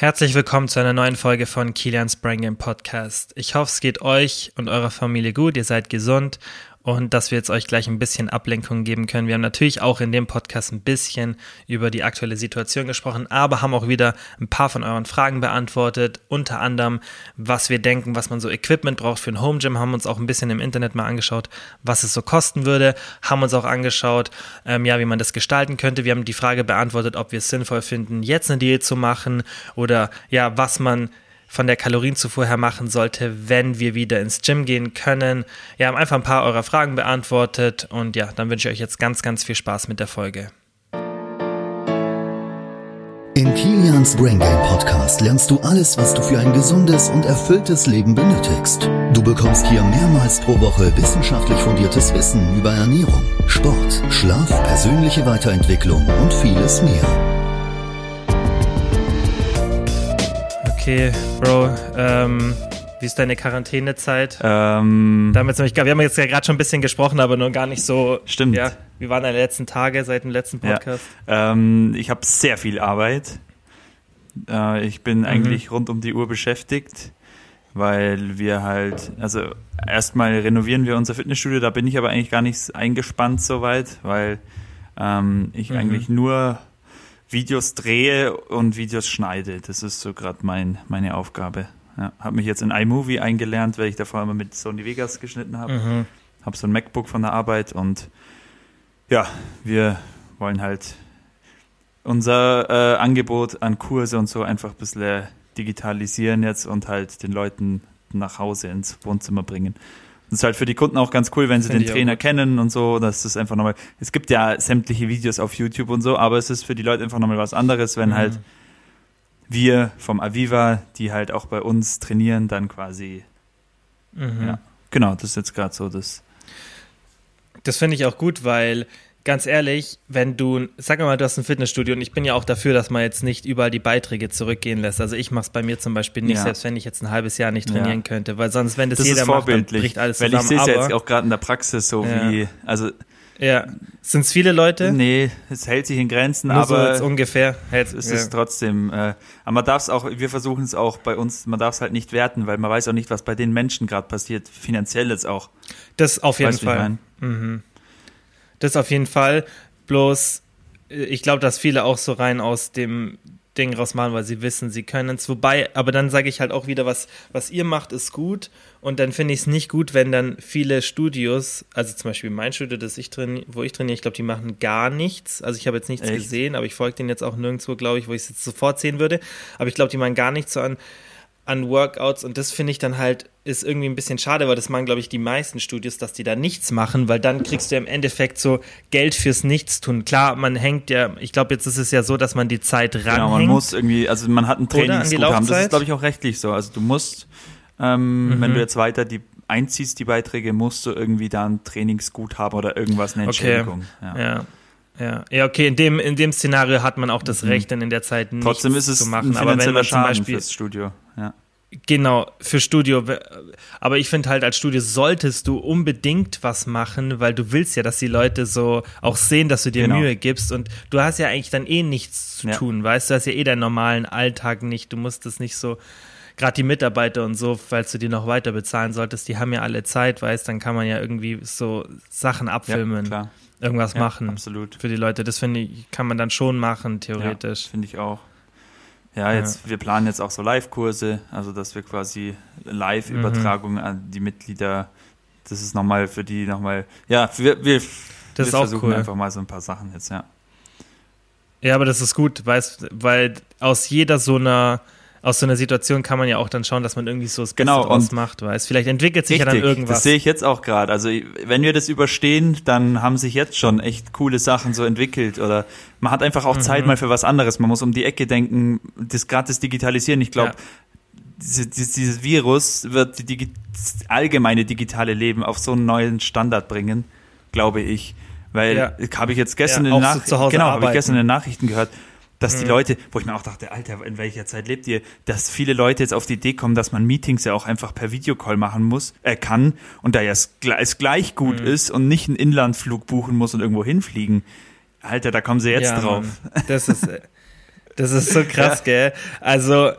Herzlich willkommen zu einer neuen Folge von Kilians Brain Game Podcast. Ich hoffe, es geht euch und eurer Familie gut, ihr seid gesund und dass wir jetzt euch gleich ein bisschen Ablenkung geben können. Wir haben natürlich auch in dem Podcast ein bisschen über die aktuelle Situation gesprochen, aber haben auch wieder ein paar von euren Fragen beantwortet, unter anderem, was wir denken, was man so Equipment braucht für ein Home Gym, haben uns auch ein bisschen im Internet mal angeschaut, was es so kosten würde, haben uns auch angeschaut, ähm, ja, wie man das gestalten könnte. Wir haben die Frage beantwortet, ob wir es sinnvoll finden, jetzt eine Diät zu machen oder ja, was man von der Kalorienzufuhr her machen sollte, wenn wir wieder ins Gym gehen können. Wir haben einfach ein paar eurer Fragen beantwortet und ja, dann wünsche ich euch jetzt ganz, ganz viel Spaß mit der Folge. In Kilians Brain Game Podcast lernst du alles, was du für ein gesundes und erfülltes Leben benötigst. Du bekommst hier mehrmals pro Woche wissenschaftlich fundiertes Wissen über Ernährung, Sport, Schlaf, persönliche Weiterentwicklung und vieles mehr. Okay, Bro, ähm, wie ist deine Quarantänezeit? Ähm, Damit wir haben jetzt ja gerade schon ein bisschen gesprochen, aber nur gar nicht so. Stimmt. Ja, wie waren deine letzten Tage seit dem letzten Podcast? Ja, ähm, ich habe sehr viel Arbeit. Äh, ich bin mhm. eigentlich rund um die Uhr beschäftigt, weil wir halt, also erstmal renovieren wir unser Fitnessstudio, da bin ich aber eigentlich gar nicht eingespannt soweit, weil ähm, ich mhm. eigentlich nur Videos drehe und Videos schneide. Das ist so gerade mein, meine Aufgabe. Ja, habe mich jetzt in iMovie eingelernt, weil ich davor immer mit Sony Vegas geschnitten habe. Mhm. Habe so ein MacBook von der Arbeit und ja, wir wollen halt unser äh, Angebot an Kurse und so einfach ein bisschen digitalisieren jetzt und halt den Leuten nach Hause ins Wohnzimmer bringen. Das ist halt für die Kunden auch ganz cool, wenn sie Find den Trainer kennen und so. Das ist einfach nochmal. Es gibt ja sämtliche Videos auf YouTube und so, aber es ist für die Leute einfach nochmal was anderes, wenn mhm. halt wir vom Aviva, die halt auch bei uns trainieren, dann quasi. Mhm. Ja, genau, das ist jetzt gerade so das. Das finde ich auch gut, weil ganz ehrlich, wenn du, sag mal, du hast ein Fitnessstudio und ich bin ja auch dafür, dass man jetzt nicht überall die Beiträge zurückgehen lässt. Also ich mache es bei mir zum Beispiel nicht, ja. selbst wenn ich jetzt ein halbes Jahr nicht trainieren ja. könnte, weil sonst, wenn das, das jeder macht, dann bricht alles weil zusammen. Weil ich sehe es jetzt auch gerade in der Praxis so ja. wie, also ja. Sind es viele Leute? Nee, es hält sich in Grenzen, Nur aber so ungefähr hält, ist ja. es trotzdem. Äh, aber man darf es auch, wir versuchen es auch bei uns, man darf es halt nicht werten, weil man weiß auch nicht, was bei den Menschen gerade passiert, finanziell jetzt auch. Das auf jeden weißt, Fall. Mhm. Das auf jeden Fall. Bloß, äh, ich glaube, dass viele auch so rein aus dem Ding rausmachen, weil sie wissen, sie können es. Wobei, aber dann sage ich halt auch wieder, was, was ihr macht, ist gut. Und dann finde ich es nicht gut, wenn dann viele Studios, also zum Beispiel mein Studio, das ich trainiere, wo ich trainiere, ich glaube, die machen gar nichts. Also ich habe jetzt nichts Echt? gesehen, aber ich folge denen jetzt auch nirgendwo, glaube ich, wo ich es jetzt sofort sehen würde. Aber ich glaube, die machen gar nichts so an an Workouts und das finde ich dann halt ist irgendwie ein bisschen schade, weil das machen, glaube ich, die meisten Studios, dass die da nichts machen, weil dann kriegst du im Endeffekt so Geld fürs Nichtstun. Klar, man hängt ja, ich glaube, jetzt ist es ja so, dass man die Zeit ranhängt. Genau, man muss irgendwie, also man hat ein Trainingsguthaben, das ist, glaube ich, auch rechtlich so. Also du musst, ähm, mhm. wenn du jetzt weiter die einziehst, die Beiträge, musst du irgendwie da ein Trainingsguthaben oder irgendwas, eine Entschädigung. Okay. ja. ja. Ja, ja, okay, in dem, in dem Szenario hat man auch das mhm. Recht, dann in der Zeit nichts Trotzdem ist es zu machen. Ein aber wenn man zum Beispiel fürs Studio, ja. Genau, für Studio. Aber ich finde halt, als Studio solltest du unbedingt was machen, weil du willst ja, dass die Leute so auch sehen, dass du dir genau. Mühe gibst. Und du hast ja eigentlich dann eh nichts zu ja. tun, weißt du? Du hast ja eh deinen normalen Alltag nicht. Du musst es nicht so, gerade die Mitarbeiter und so, falls du die noch weiter bezahlen solltest, die haben ja alle Zeit, weißt dann kann man ja irgendwie so Sachen abfilmen. Ja, irgendwas ja, machen. Absolut. Für die Leute. Das finde ich, kann man dann schon machen, theoretisch. Finde ich auch. Ja, jetzt, ja. wir planen jetzt auch so Live-Kurse, also dass wir quasi Live-Übertragungen mhm. an die Mitglieder, das ist nochmal für die nochmal, ja, wir, wir, das wir versuchen cool. einfach mal so ein paar Sachen jetzt, ja. Ja, aber das ist gut, weißt, weil aus jeder so einer aus so einer Situation kann man ja auch dann schauen, dass man irgendwie so das genau, Beste draus macht, weißt Vielleicht entwickelt sich richtig, ja dann irgendwas. Das sehe ich jetzt auch gerade. Also wenn wir das überstehen, dann haben sich jetzt schon echt coole Sachen so entwickelt oder man hat einfach auch mhm. Zeit mal für was anderes. Man muss um die Ecke denken, das gerade das Digitalisieren. Ich glaube, ja. Diese, dieses Virus wird die Digi allgemeine digitale Leben auf so einen neuen Standard bringen, glaube ich. Weil ja. habe ich jetzt gestern ja, in den so genau, habe ich gestern in den Nachrichten gehört, dass die mhm. Leute, wo ich mir auch dachte, Alter, in welcher Zeit lebt ihr, dass viele Leute jetzt auf die Idee kommen, dass man Meetings ja auch einfach per Videocall machen muss, äh, kann und da ja es, es gleich gut mhm. ist und nicht einen Inlandflug buchen muss und irgendwo hinfliegen. Alter, da kommen sie jetzt ja, drauf. Mann. Das ist, äh, Das ist so krass, ja. gell? Also,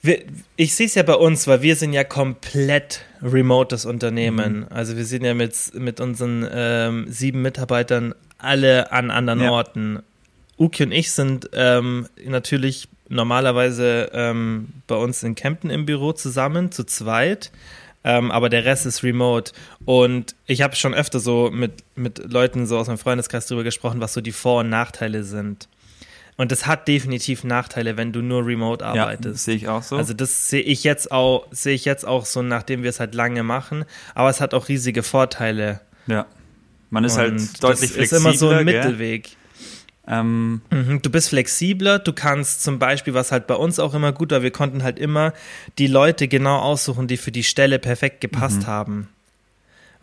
wir, ich sehe es ja bei uns, weil wir sind ja komplett remotes Unternehmen. Mhm. Also wir sind ja mit, mit unseren ähm, sieben Mitarbeitern alle an anderen ja. Orten. Uki und ich sind ähm, natürlich normalerweise ähm, bei uns in Kempten im Büro zusammen, zu zweit. Ähm, aber der Rest ist remote. Und ich habe schon öfter so mit, mit Leuten so aus meinem Freundeskreis darüber gesprochen, was so die Vor- und Nachteile sind. Und das hat definitiv Nachteile, wenn du nur remote arbeitest. Ja, sehe ich auch so. Also das sehe ich jetzt auch, sehe ich jetzt auch so, nachdem wir es halt lange machen. Aber es hat auch riesige Vorteile. Ja. Man ist halt Und halt deutlich flexibler. ist immer so ein Mittelweg. Ähm, mhm, du bist flexibler, du kannst zum Beispiel, was halt bei uns auch immer gut war, wir konnten halt immer die Leute genau aussuchen, die für die Stelle perfekt gepasst mhm. haben.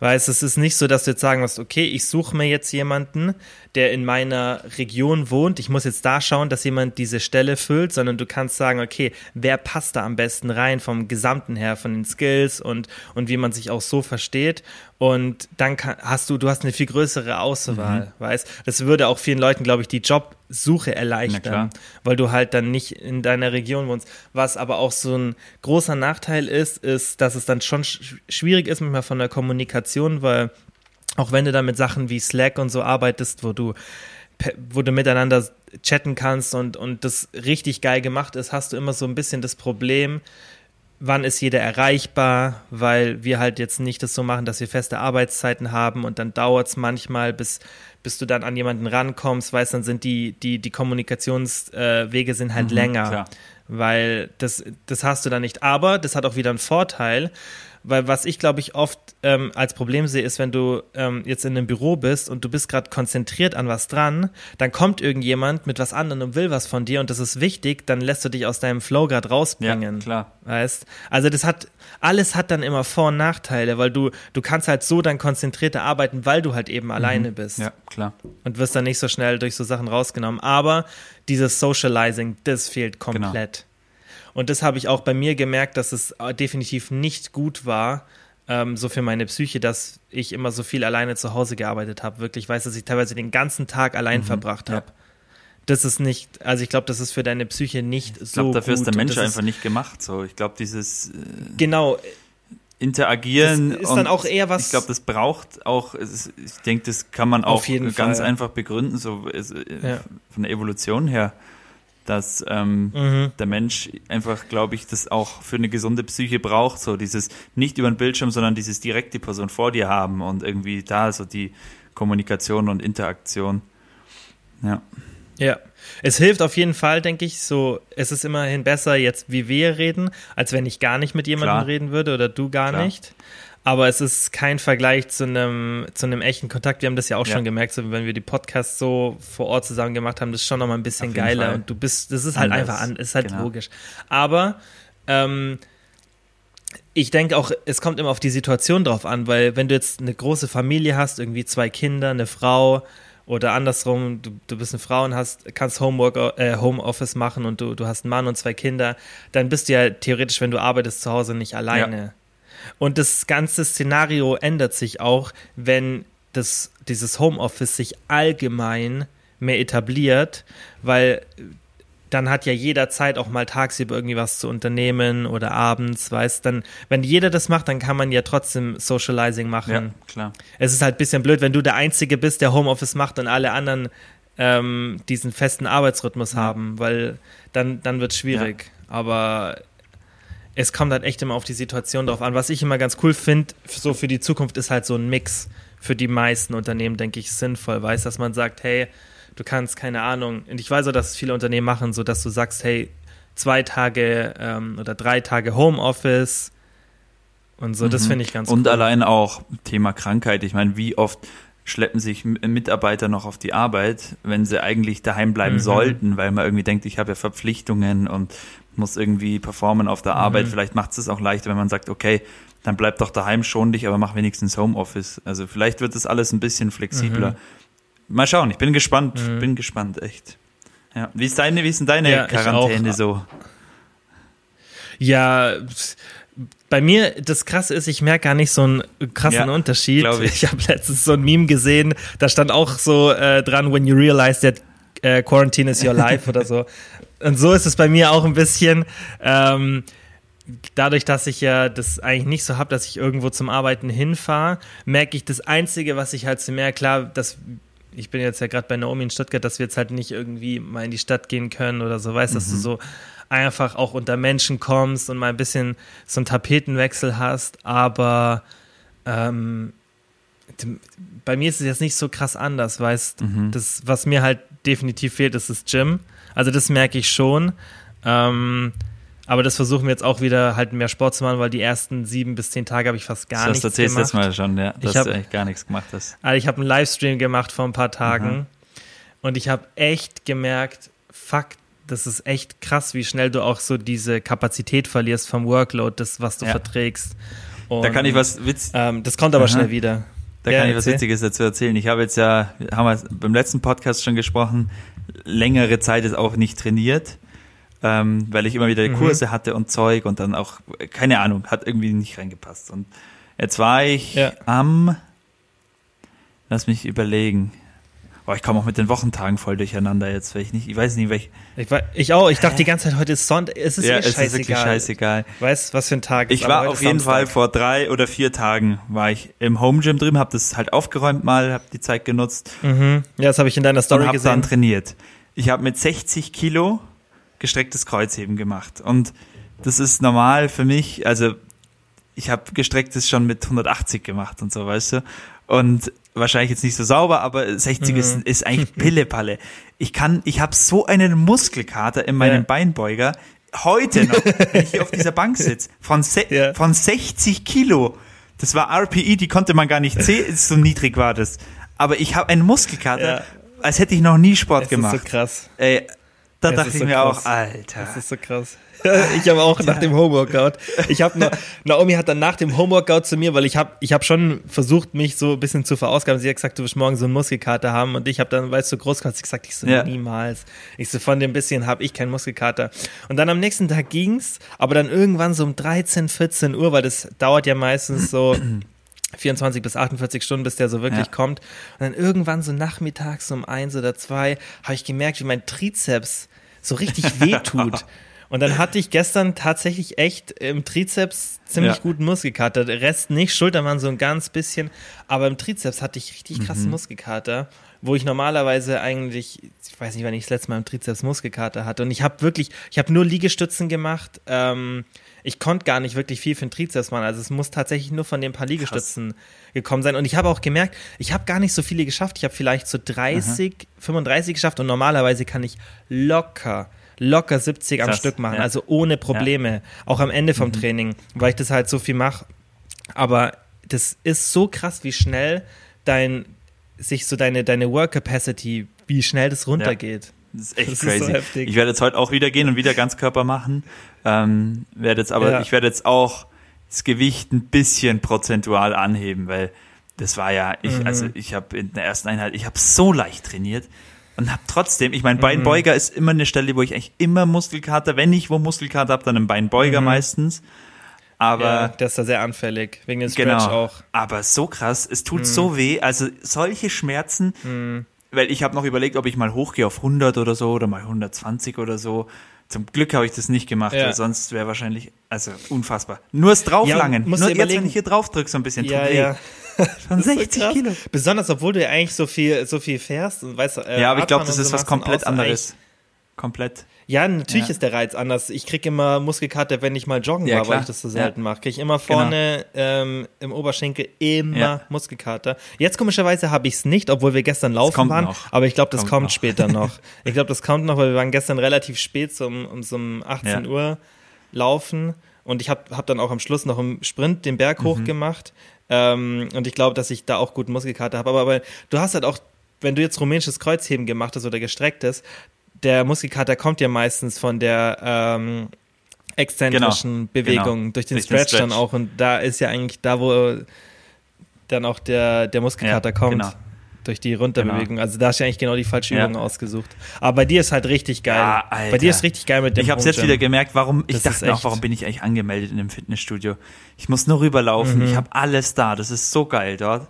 Weißt, es ist nicht so, dass du jetzt sagen musst, okay, ich suche mir jetzt jemanden, der in meiner Region wohnt. Ich muss jetzt da schauen, dass jemand diese Stelle füllt, sondern du kannst sagen, okay, wer passt da am besten rein vom Gesamten her, von den Skills und, und wie man sich auch so versteht. Und dann kann, hast du, du hast eine viel größere Auswahl, mhm. weißt. Das würde auch vielen Leuten, glaube ich, die Jobsuche erleichtern, weil du halt dann nicht in deiner Region wohnst. Was aber auch so ein großer Nachteil ist, ist, dass es dann schon schwierig ist manchmal von der Kommunikation, weil auch wenn du dann mit Sachen wie Slack und so arbeitest, wo du wo du miteinander chatten kannst und, und das richtig geil gemacht ist, hast du immer so ein bisschen das Problem, wann ist jeder erreichbar, weil wir halt jetzt nicht das so machen, dass wir feste Arbeitszeiten haben und dann dauert es manchmal, bis, bis du dann an jemanden rankommst, weißt, dann sind die, die, die Kommunikationswege sind halt mhm, länger. Klar. Weil das, das hast du dann nicht. Aber das hat auch wieder einen Vorteil, weil was ich, glaube ich, oft ähm, als Problem sehe, ist, wenn du ähm, jetzt in einem Büro bist und du bist gerade konzentriert an was dran, dann kommt irgendjemand mit was anderem und will was von dir und das ist wichtig, dann lässt du dich aus deinem Flow gerade rausbringen. Ja, klar. Weißt? Also das hat, alles hat dann immer Vor- und Nachteile, weil du, du kannst halt so dann konzentrierter arbeiten, weil du halt eben mhm. alleine bist. Ja, klar. Und wirst dann nicht so schnell durch so Sachen rausgenommen. Aber dieses Socializing, das fehlt genau. komplett. Genau. Und das habe ich auch bei mir gemerkt, dass es äh, definitiv nicht gut war, ähm, so für meine Psyche, dass ich immer so viel alleine zu Hause gearbeitet habe. Wirklich weiß, dass ich teilweise den ganzen Tag allein mhm, verbracht habe. Ja. Das ist nicht, also ich glaube, das ist für deine Psyche nicht ich so. Ich glaube, dafür gut. ist der Mensch einfach nicht gemacht. So, ich glaube, dieses äh, genau interagieren das ist dann auch eher was. Ich glaube, das braucht auch. Ist, ich denke, das kann man auch ganz Fall. einfach begründen, so äh, ja. von der Evolution her dass ähm, mhm. der Mensch einfach, glaube ich, das auch für eine gesunde Psyche braucht, so dieses nicht über den Bildschirm, sondern dieses direkt die Person vor dir haben und irgendwie da so die Kommunikation und Interaktion. Ja. Ja, es hilft auf jeden Fall, denke ich, so, es ist immerhin besser jetzt, wie wir reden, als wenn ich gar nicht mit jemandem Klar. reden würde oder du gar Klar. nicht aber es ist kein Vergleich zu einem, zu einem echten Kontakt. Wir haben das ja auch ja. schon gemerkt, so, wenn wir die Podcasts so vor Ort zusammen gemacht haben, das ist schon nochmal ein bisschen geiler Fall. und du bist, das ist halt Anders. einfach an, ist halt genau. logisch. Aber ähm, ich denke auch, es kommt immer auf die Situation drauf an, weil wenn du jetzt eine große Familie hast, irgendwie zwei Kinder, eine Frau oder andersrum, du, du bist eine Frau und hast, kannst Homework, äh, Homeoffice machen und du, du hast einen Mann und zwei Kinder, dann bist du ja theoretisch, wenn du arbeitest zu Hause, nicht alleine. Ja. Und das ganze Szenario ändert sich auch, wenn das, dieses Homeoffice sich allgemein mehr etabliert, weil dann hat ja jeder Zeit auch mal tagsüber irgendwie was zu unternehmen oder abends, weißt dann, wenn jeder das macht, dann kann man ja trotzdem Socializing machen. Ja, klar. Es ist halt ein bisschen blöd, wenn du der Einzige bist, der Homeoffice macht und alle anderen ähm, diesen festen Arbeitsrhythmus ja. haben, weil dann, dann wird es schwierig. Ja. Aber es kommt halt echt immer auf die Situation drauf an. Was ich immer ganz cool finde, so für die Zukunft ist halt so ein Mix für die meisten Unternehmen, denke ich, sinnvoll. Weiß, dass man sagt, hey, du kannst, keine Ahnung, und ich weiß auch, dass es viele Unternehmen machen, so dass du sagst, hey, zwei Tage ähm, oder drei Tage Homeoffice und so, mhm. das finde ich ganz und cool. Und allein auch Thema Krankheit. Ich meine, wie oft schleppen sich Mitarbeiter noch auf die Arbeit, wenn sie eigentlich daheim bleiben mhm. sollten, weil man irgendwie denkt, ich habe ja Verpflichtungen und muss irgendwie performen auf der Arbeit. Mhm. Vielleicht macht es auch leichter, wenn man sagt, okay, dann bleib doch daheim schon dich, aber mach wenigstens Homeoffice. Also vielleicht wird das alles ein bisschen flexibler. Mhm. Mal schauen, ich bin gespannt, mhm. bin gespannt, echt. Ja. Wie ist deine, wie ist denn deine ja, Quarantäne so? Ja, bei mir, das Krasse ist, ich merke gar nicht so einen krassen ja, Unterschied. Ich, ich habe letztens so ein Meme gesehen, da stand auch so äh, dran, when you realize that äh, Quarantine is your life oder so. und so ist es bei mir auch ein bisschen. Ähm, dadurch, dass ich ja das eigentlich nicht so habe, dass ich irgendwo zum Arbeiten hinfahre, merke ich das Einzige, was ich halt so mehr, klar, dass ich bin jetzt ja gerade bei Naomi in Stuttgart, dass wir jetzt halt nicht irgendwie mal in die Stadt gehen können oder so, weißt, mhm. dass du mhm. so einfach auch unter Menschen kommst und mal ein bisschen so einen Tapetenwechsel hast, aber ähm, bei mir ist es jetzt nicht so krass anders, weißt, mhm. das, was mir halt definitiv fehlt, ist das Gym. Also das merke ich schon. Ähm, aber das versuchen wir jetzt auch wieder halt mehr Sport zu machen, weil die ersten sieben bis zehn Tage habe ich fast gar das nichts gemacht. Das erzählst jetzt mal schon, ja, dass ich hab, du eigentlich gar nichts gemacht hast. Also ich habe einen Livestream gemacht vor ein paar Tagen mhm. und ich habe echt gemerkt, fuck, das ist echt krass, wie schnell du auch so diese Kapazität verlierst vom Workload, das, was du ja. verträgst. Und, da kann ich was Witz. Ähm, das kommt aber Aha. schnell wieder. Da ja, kann ich was Witziges dazu erzählen. Ich habe jetzt ja, haben wir beim letzten Podcast schon gesprochen, längere Zeit jetzt auch nicht trainiert ähm, weil ich immer wieder mhm. Kurse hatte und Zeug und dann auch, keine Ahnung, hat irgendwie nicht reingepasst. Und jetzt war ich ja. am, lass mich überlegen, Oh, ich komme auch mit den Wochentagen voll durcheinander jetzt, weil ich nicht, ich weiß nicht, welch. Ich, ich auch, ich dachte die ganze Zeit, heute ist Sonntag, es ist ja, es scheißegal. ist wirklich scheißegal. Weißt, was für ein Tag ist Ich war auf jeden Samstag. Fall vor drei oder vier Tagen, war ich im Home Gym drüben, habe das halt aufgeräumt mal, habe die Zeit genutzt. Mhm. Ja, das habe ich in deiner Story und hab gesehen. dann trainiert. Ich habe mit 60 Kilo gestrecktes Kreuzheben gemacht. Und das ist normal für mich, also ich habe gestrecktes schon mit 180 gemacht und so, weißt du. Und wahrscheinlich jetzt nicht so sauber, aber 60 mhm. ist, ist eigentlich Pillepalle. Ich kann, ich habe so einen Muskelkater in meinem ja. Beinbeuger, heute noch, wenn ich hier auf dieser Bank sitze, von, ja. von 60 Kilo. Das war RPE, die konnte man gar nicht sehen, so niedrig war das. Aber ich habe einen Muskelkater, ja. als hätte ich noch nie Sport das gemacht. Ist so krass. Ey, da das dachte ich so mir krass. auch, Alter. Das ist so krass. ich habe auch nach dem Homeworkout. Ich habe Naomi hat dann nach dem Homeworkout zu mir, weil ich habe ich habe schon versucht mich so ein bisschen zu verausgaben. Sie hat gesagt, du wirst morgen so einen Muskelkater haben und ich habe dann, weil es so groß war, gesagt, ich so ja. niemals. Ich so von dem bisschen habe ich keinen Muskelkater. Und dann am nächsten Tag ging's, aber dann irgendwann so um 13, 14 Uhr, weil das dauert ja meistens so 24 bis 48 Stunden, bis der so wirklich ja. kommt. Und dann irgendwann so nachmittags um eins oder zwei habe ich gemerkt, wie mein Trizeps so richtig wehtut. Und dann hatte ich gestern tatsächlich echt im Trizeps ziemlich ja. guten Muskelkater. Der Rest nicht, Schultern waren so ein ganz bisschen, aber im Trizeps hatte ich richtig krassen mhm. Muskelkater, wo ich normalerweise eigentlich, ich weiß nicht, wann ich das letzte Mal im Trizeps Muskelkater hatte. Und ich habe wirklich, ich habe nur Liegestützen gemacht. Ähm, ich konnte gar nicht wirklich viel für den Trizeps machen. Also es muss tatsächlich nur von den paar Liegestützen Krass. gekommen sein. Und ich habe auch gemerkt, ich habe gar nicht so viele geschafft. Ich habe vielleicht so 30, Aha. 35 geschafft und normalerweise kann ich locker locker 70 Krass, am Stück machen, ja. also ohne Probleme, ja. auch am Ende vom mhm. Training, weil ich das halt so viel mache. Aber das ist so krass, wie schnell dein, sich so deine, deine Work Capacity, wie schnell das runtergeht. Ja. Das ist echt das crazy. Ist so ich werde jetzt heute auch wieder gehen und wieder Ganzkörper machen. Ähm, werde jetzt aber, ich werde jetzt auch das Gewicht ein bisschen prozentual anheben, weil das war ja, ich, mhm. also ich habe in der ersten Einheit, ich habe so leicht trainiert und habe trotzdem, ich meine, Beinbeuger mhm. ist immer eine Stelle, wo ich eigentlich immer Muskelkater, wenn ich wo Muskelkater habe, dann im Beinbeuger mhm. meistens. Aber ja, der ist da sehr anfällig, wegen dem Stretch genau, auch. Aber so krass, es tut mhm. so weh, also solche Schmerzen, mhm. weil ich habe noch überlegt, ob ich mal hochgehe auf 100 oder so oder mal 120 oder so. Zum Glück habe ich das nicht gemacht, ja. weil sonst wäre wahrscheinlich, also unfassbar. Nur das Drauflangen, ja, nur jetzt, wenn ich hier drauf drücke, so ein bisschen, ja, ja. Von 60 so Kilo. Besonders, obwohl du ja eigentlich so viel, so viel fährst und weißt, äh, Ja, aber ich glaube, das ist was komplett anderes. Komplett. Ja, natürlich ja. ist der Reiz anders. Ich kriege immer Muskelkater, wenn ich mal joggen ja, war, klar. weil ich das so selten ja. mache. Kriege ich immer vorne genau. ähm, im Oberschenkel immer ja. Muskelkater. Jetzt komischerweise habe ich es nicht, obwohl wir gestern laufen waren. Noch. Aber ich glaube, das kommt, kommt später noch. Ich glaube, das kommt noch, weil wir waren gestern relativ spät, so um, um so um 18 Uhr laufen. Und ich habe hab dann auch am Schluss noch im Sprint den Berg mhm. hoch gemacht. Ähm, und ich glaube, dass ich da auch guten Muskelkater habe. Aber, aber du hast halt auch, wenn du jetzt rumänisches Kreuzheben gemacht hast oder gestrecktes, der Muskelkater kommt ja meistens von der ähm, exzentrischen genau, Bewegung genau. durch den durch Stretch, Stretch, dann auch. Und da ist ja eigentlich da, wo dann auch der, der Muskelkater ja, kommt. Genau durch die Runterbewegung. Genau. Also da hast du eigentlich genau die falsche Übung ja. ausgesucht. Aber bei dir ist halt richtig geil. Ja, bei dir ist richtig geil mit dem Ich habe es jetzt wieder gemerkt, warum ich das dachte auch, warum bin ich eigentlich angemeldet in dem Fitnessstudio? Ich muss nur rüberlaufen. Mhm. Ich habe alles da. Das ist so geil dort.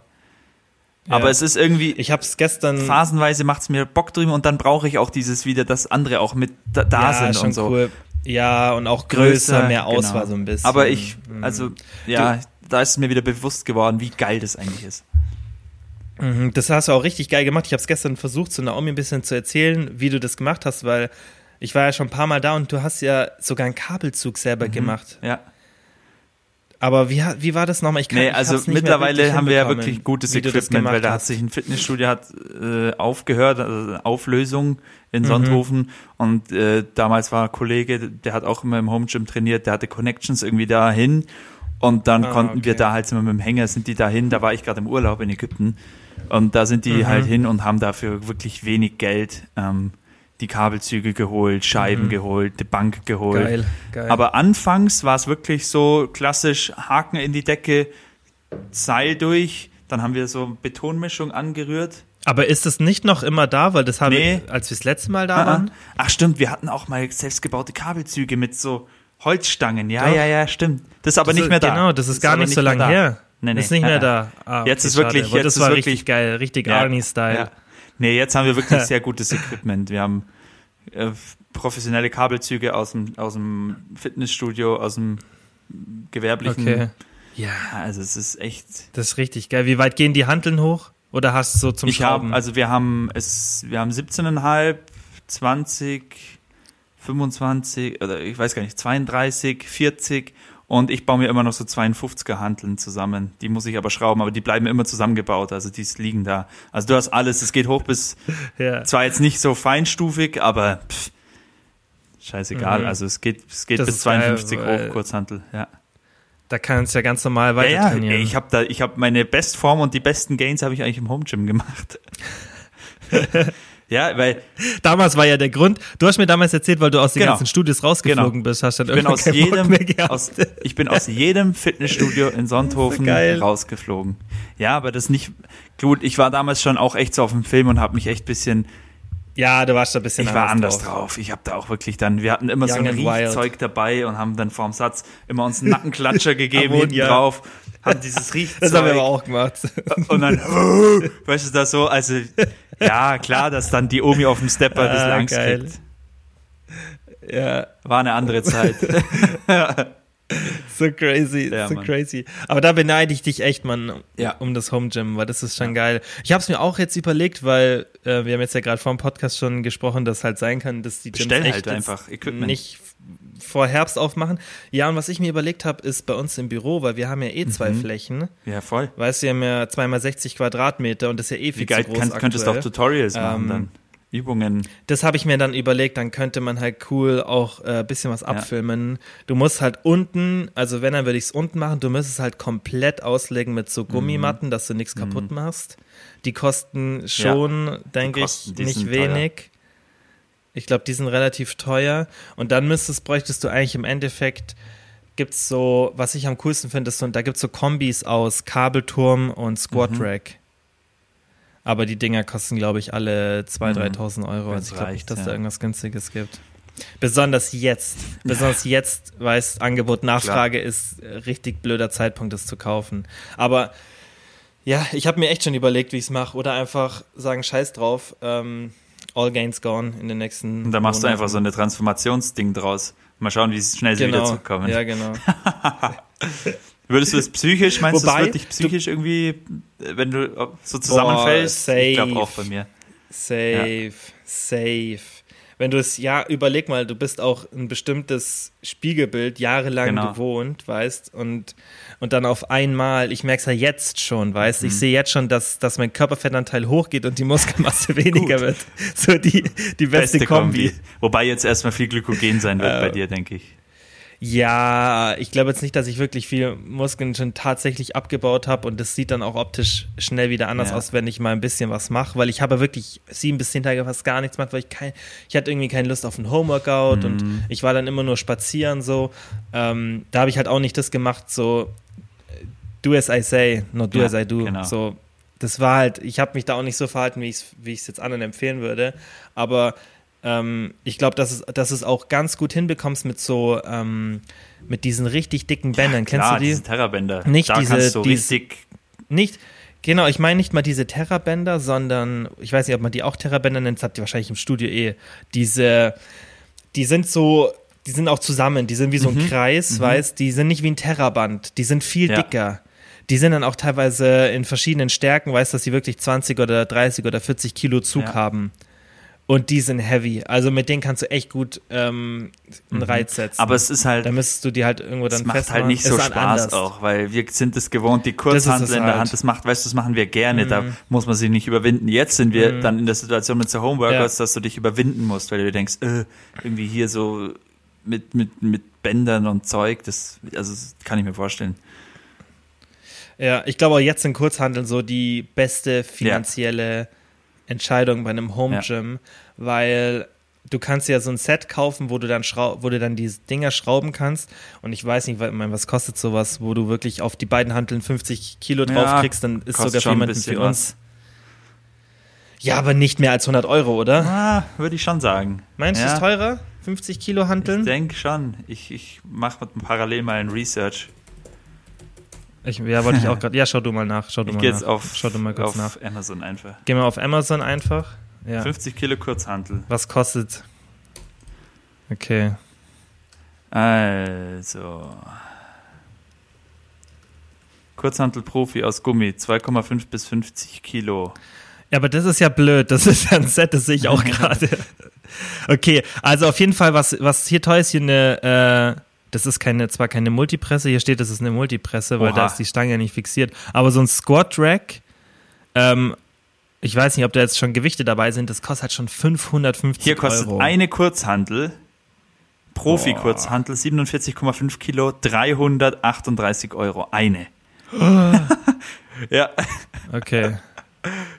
Aber es ist irgendwie, Ich habe es gestern. phasenweise macht es mir Bock drüber und dann brauche ich auch dieses wieder, dass andere auch mit da, da ja, sind und so. cool. Ja, und auch größer, mehr Auswahl genau. so ein bisschen. Aber ich, Mhm. also, ja, da ist mir wieder bewusst geworden, wie geil das eigentlich ist. Mhm, Das hast du auch richtig geil gemacht. Ich habe es gestern versucht, zu Naomi ein bisschen zu erzählen, wie du das gemacht hast, weil ich war ja schon ein paar Mal da und du hast ja sogar einen Kabelzug selber Mhm. gemacht. Ja. Aber wie, wie war das nochmal? Ich kann, Nee, also mittlerweile haben wir ja wirklich gutes Equipment, weil da hat sich ein Fitnessstudio hat äh, aufgehört, also Auflösung in Mhm. Sonthofen und äh, damals war ein Kollege, der hat auch immer im Home Gym trainiert, der hatte Connections irgendwie dahin und dann Ah, konnten wir okay. da halt wir mit dem Hänger sind die dahin, da war ich gerade im Urlaub in Ägypten und da sind die Mhm. halt hin und haben dafür wirklich wenig Geld ähm, die Kabelzüge geholt, Scheiben Mhm. geholt, die Bank geholt. Geil, geil. Aber anfangs war es wirklich so klassisch Haken in die Decke, Seil durch, dann haben wir so Betonmischung angerührt. Aber ist es nicht noch immer da? Weil das habe Nee. ich, als wir das letzte Mal da Ah, ah. waren. Ach stimmt, wir hatten auch mal selbstgebaute Kabelzüge mit so Holzstangen. Ja, Doch. ja, ja, stimmt. Das ist aber Das nicht ist- mehr da. Genau, das ist, gar aber nicht so lange her. Nee, nee, ist nicht mehr ah. da. Ah, Jetzt ist wirklich- schade. Jetzt das ist war wirklich- richtig geil, richtig Ja, Arnie-Style. Ja. Nee, jetzt haben wir wirklich sehr gutes Equipment. Wir haben äh, professionelle Kabelzüge aus dem, aus dem Fitnessstudio, aus dem gewerblichen. Okay. Ja, Also es ist echt. das ist richtig geil. Wie weit gehen die Hanteln hoch? Oder hast du so zum ich Schrauben? habe, also wir haben es, wir haben 17,5, 20, 25 oder ich weiß gar nicht, 32, 40 und ich baue mir immer noch so 52er Hanteln zusammen. Die muss ich aber schrauben, aber die bleiben immer zusammengebaut, also die liegen da. Also du hast alles, es geht hoch bis, ja. zwar jetzt nicht so feinstufig, aber pff, scheißegal, Mhm. also es geht, es geht Das bis ist geil, 52 weil- hoch, Kurzhantel, ja. Da kannst du ja ganz normal weiter Ja, ja, trainieren. ich habe da, ich habe meine Bestform und die besten Gains habe ich eigentlich im Home Gym gemacht. ja, weil damals war ja der Grund, du hast mir damals erzählt, weil du aus den Genau. ganzen Studios rausgeflogen Genau. bist, hast dann ich bin aus jedem, aus, ich bin aus jedem Fitnessstudio in Sonthofen rausgeflogen. Ja, aber das nicht gut. Ich war damals schon auch echt so auf dem Film und habe mich echt bisschen, ja, du warst da ein bisschen ich war anders drauf. Ich habe da auch wirklich dann, wir hatten immer so Young ein and wild. Riechzeug dabei und haben dann vorm Satz immer uns einen Nackenklatscher gegeben hinten drauf, haben dieses Riechzeug. Das haben wir aber auch gemacht. Und dann, weißt du, da so, also, ja, klar, dass dann die Omi auf dem Stepper das Ah, Langs geil. kriegt. ja, War eine andere Zeit. so crazy, Ja, so Mann. crazy. Aber da beneide ich dich echt, Mann, Ja. um das Home Gym, weil das ist schon geil. Ich habe es mir auch jetzt überlegt, weil äh, wir haben jetzt ja gerade vor dem Podcast schon gesprochen, dass halt sein kann, dass die Gyms Bestell echt halt einfach Equipment. nicht vor Herbst aufmachen. Ja, und was ich mir überlegt habe, ist bei uns im Büro, weil wir haben ja eh zwei Mhm. Flächen. Ja, voll. Weißt du, wir haben ja zweimal 60 Quadratmeter und das ist ja eh viel Wie geil, zu groß kann, könntest du auch. Tutorials machen Ähm, dann. Übungen. Das habe ich mir dann überlegt, dann könnte man halt cool auch ein äh, bisschen was abfilmen. Du musst halt unten, also wenn, dann würde ich es unten machen, du müsstest halt komplett auslegen mit so Gummimatten, dass du nichts kaputt machst. Die kosten schon, denke kosten, ich, nicht wenig. Ich glaube, die sind relativ teuer. Und dann müsstest, bräuchtest du eigentlich im Endeffekt, gibt's so, was ich am coolsten finde, ist so, da gibt's so Kombis aus Kabelturm und Squat Mhm. Aber die Dinger kosten, glaube ich, alle 2.000, Mhm. 3.000 Euro. Wenn's Also ich glaube nicht, dass ja. da irgendwas Günstiges gibt. Besonders jetzt. Besonders jetzt, weil es Angebot, Nachfrage ist, äh, richtig blöder Zeitpunkt, das zu kaufen. Aber ja, ich habe mir echt schon überlegt, wie ich es mache. Oder einfach sagen, scheiß drauf, ähm, all gains gone in den nächsten Und da machst du Monaten. einfach so eine Transformationsding draus. Mal schauen, wie schnell sie wieder Genau, zurückkommen. ja genau. Würdest du das psychisch, meinst du, Wobei, das wird dich psychisch irgendwie, äh, wenn du äh, so zusammenfällst? safe. ich glaube auch bei mir. Safe, safe. Wenn du es, ja, überleg mal, du bist auch ein bestimmtes Spiegelbild jahrelang Genau. gewohnt, weißt, und, und dann auf einmal, ich merke es ja jetzt schon, weißt, Mhm. ich sehe jetzt schon, dass, dass mein Körperfettanteil hochgeht und die Muskelmasse weniger wird. So die, die beste, Kombi. Wobei jetzt erstmal viel Glykogen sein wird Äh, bei dir, denke ich. Ja, ich glaube jetzt nicht, dass ich wirklich viel Muskeln schon tatsächlich abgebaut habe und das sieht dann auch optisch schnell wieder anders Ja. aus, wenn ich mal ein bisschen was mache, weil ich habe wirklich sieben bis zehn Tage fast gar nichts gemacht, weil ich kein, ich hatte irgendwie keine Lust auf ein Homeworkout Mhm. und ich war dann immer nur spazieren so. Ähm, da habe ich halt auch nicht das gemacht, so äh, do as I say, not do Ja, as I do. genau. So, das war halt, ich habe mich da auch nicht so verhalten, wie ich es wie ich's jetzt anderen empfehlen würde, aber ähm, ich glaube, dass es, dass es auch ganz gut hinbekommst mit so, ähm, mit diesen richtig dicken Bändern. Kennst Klar, du die? diese Terrabänder. Nicht da diese- kannst du diese- richtig, Nicht, Genau, ich meine nicht mal diese Terrabänder, sondern ich weiß nicht, ob man die auch Terrabänder nennt, das habt ihr wahrscheinlich im Studio eh. Diese, die sind so, die sind auch zusammen, die sind wie so ein Mhm. Kreis, weißt, die sind nicht wie ein Terraband, die sind viel Ja. dicker. Die sind dann auch teilweise in verschiedenen Stärken, weißt, dass sie wirklich 20 oder 30 oder 40 Kilo Zug Ja. haben. Und die sind heavy. Also mit denen kannst du echt gut ähm, einen Reiz setzen. Mhm. Aber es ist halt, da müsstest du die halt irgendwo dann es macht halt nicht so dann Spaß anders. auch, weil wir sind es gewohnt, die Kurzhandel in der halt. Hand, das macht, weißt du, das machen wir gerne, da muss man sich nicht überwinden. Jetzt sind wir dann in der Situation mit so Homeworkers, Ja. dass du dich überwinden musst, weil du dir denkst, äh, irgendwie hier so mit, mit, mit Bändern und Zeug, das, also das kann ich mir vorstellen. Ja, ich glaube auch jetzt in Kurzhandeln so die beste finanzielle Entscheidung bei einem Home Ja. Gym, weil du kannst ja so ein Set kaufen, wo du dann schrau wo du dann die Dinger schrauben kannst und ich weiß nicht, wa- ich meine, was kostet sowas, wo du wirklich auf die beiden Hanteln 50 Kilo Ja, drauf kriegst, dann ist sogar für jemanden für uns. Ja, aber nicht mehr als 100 Euro, oder? Ah, würde ich schon sagen. Meinst du ja, es teurer? 50 Kilo Ich Hanteln? denke schon. Ich, ich mache parallel mal ein Research. Ich, ja, wollte ich auch gerade. Ja, schau du mal nach. Schau du Ich mal gehe nach. jetzt auf, schau du mal kurz auf nach. Amazon einfach. Geh mal auf Amazon einfach. Ja. 50 Kilo Kurzhantel. Was kostet? Okay. Also. Kurzhantel-Profi aus Gummi, 2,5 bis 50 Kilo. Ja, aber das ist ja blöd. Das ist ja ein Set, das sehe ich auch gerade. Okay, also auf jeden Fall, was, was hier teuer ist, hier eine, äh, das ist keine, zwar keine Multipresse, hier steht, das ist eine Multipresse, weil Oha. da ist die Stange ja nicht fixiert. Aber so ein Squat Rack, ähm, ich weiß nicht, ob da jetzt schon Gewichte dabei sind, das kostet halt schon 550 Hier kostet Euro. eine Kurzhantel, Profi-Kurzhantel, 47,5 Kilo, 338 Euro. Eine. ja, Okay.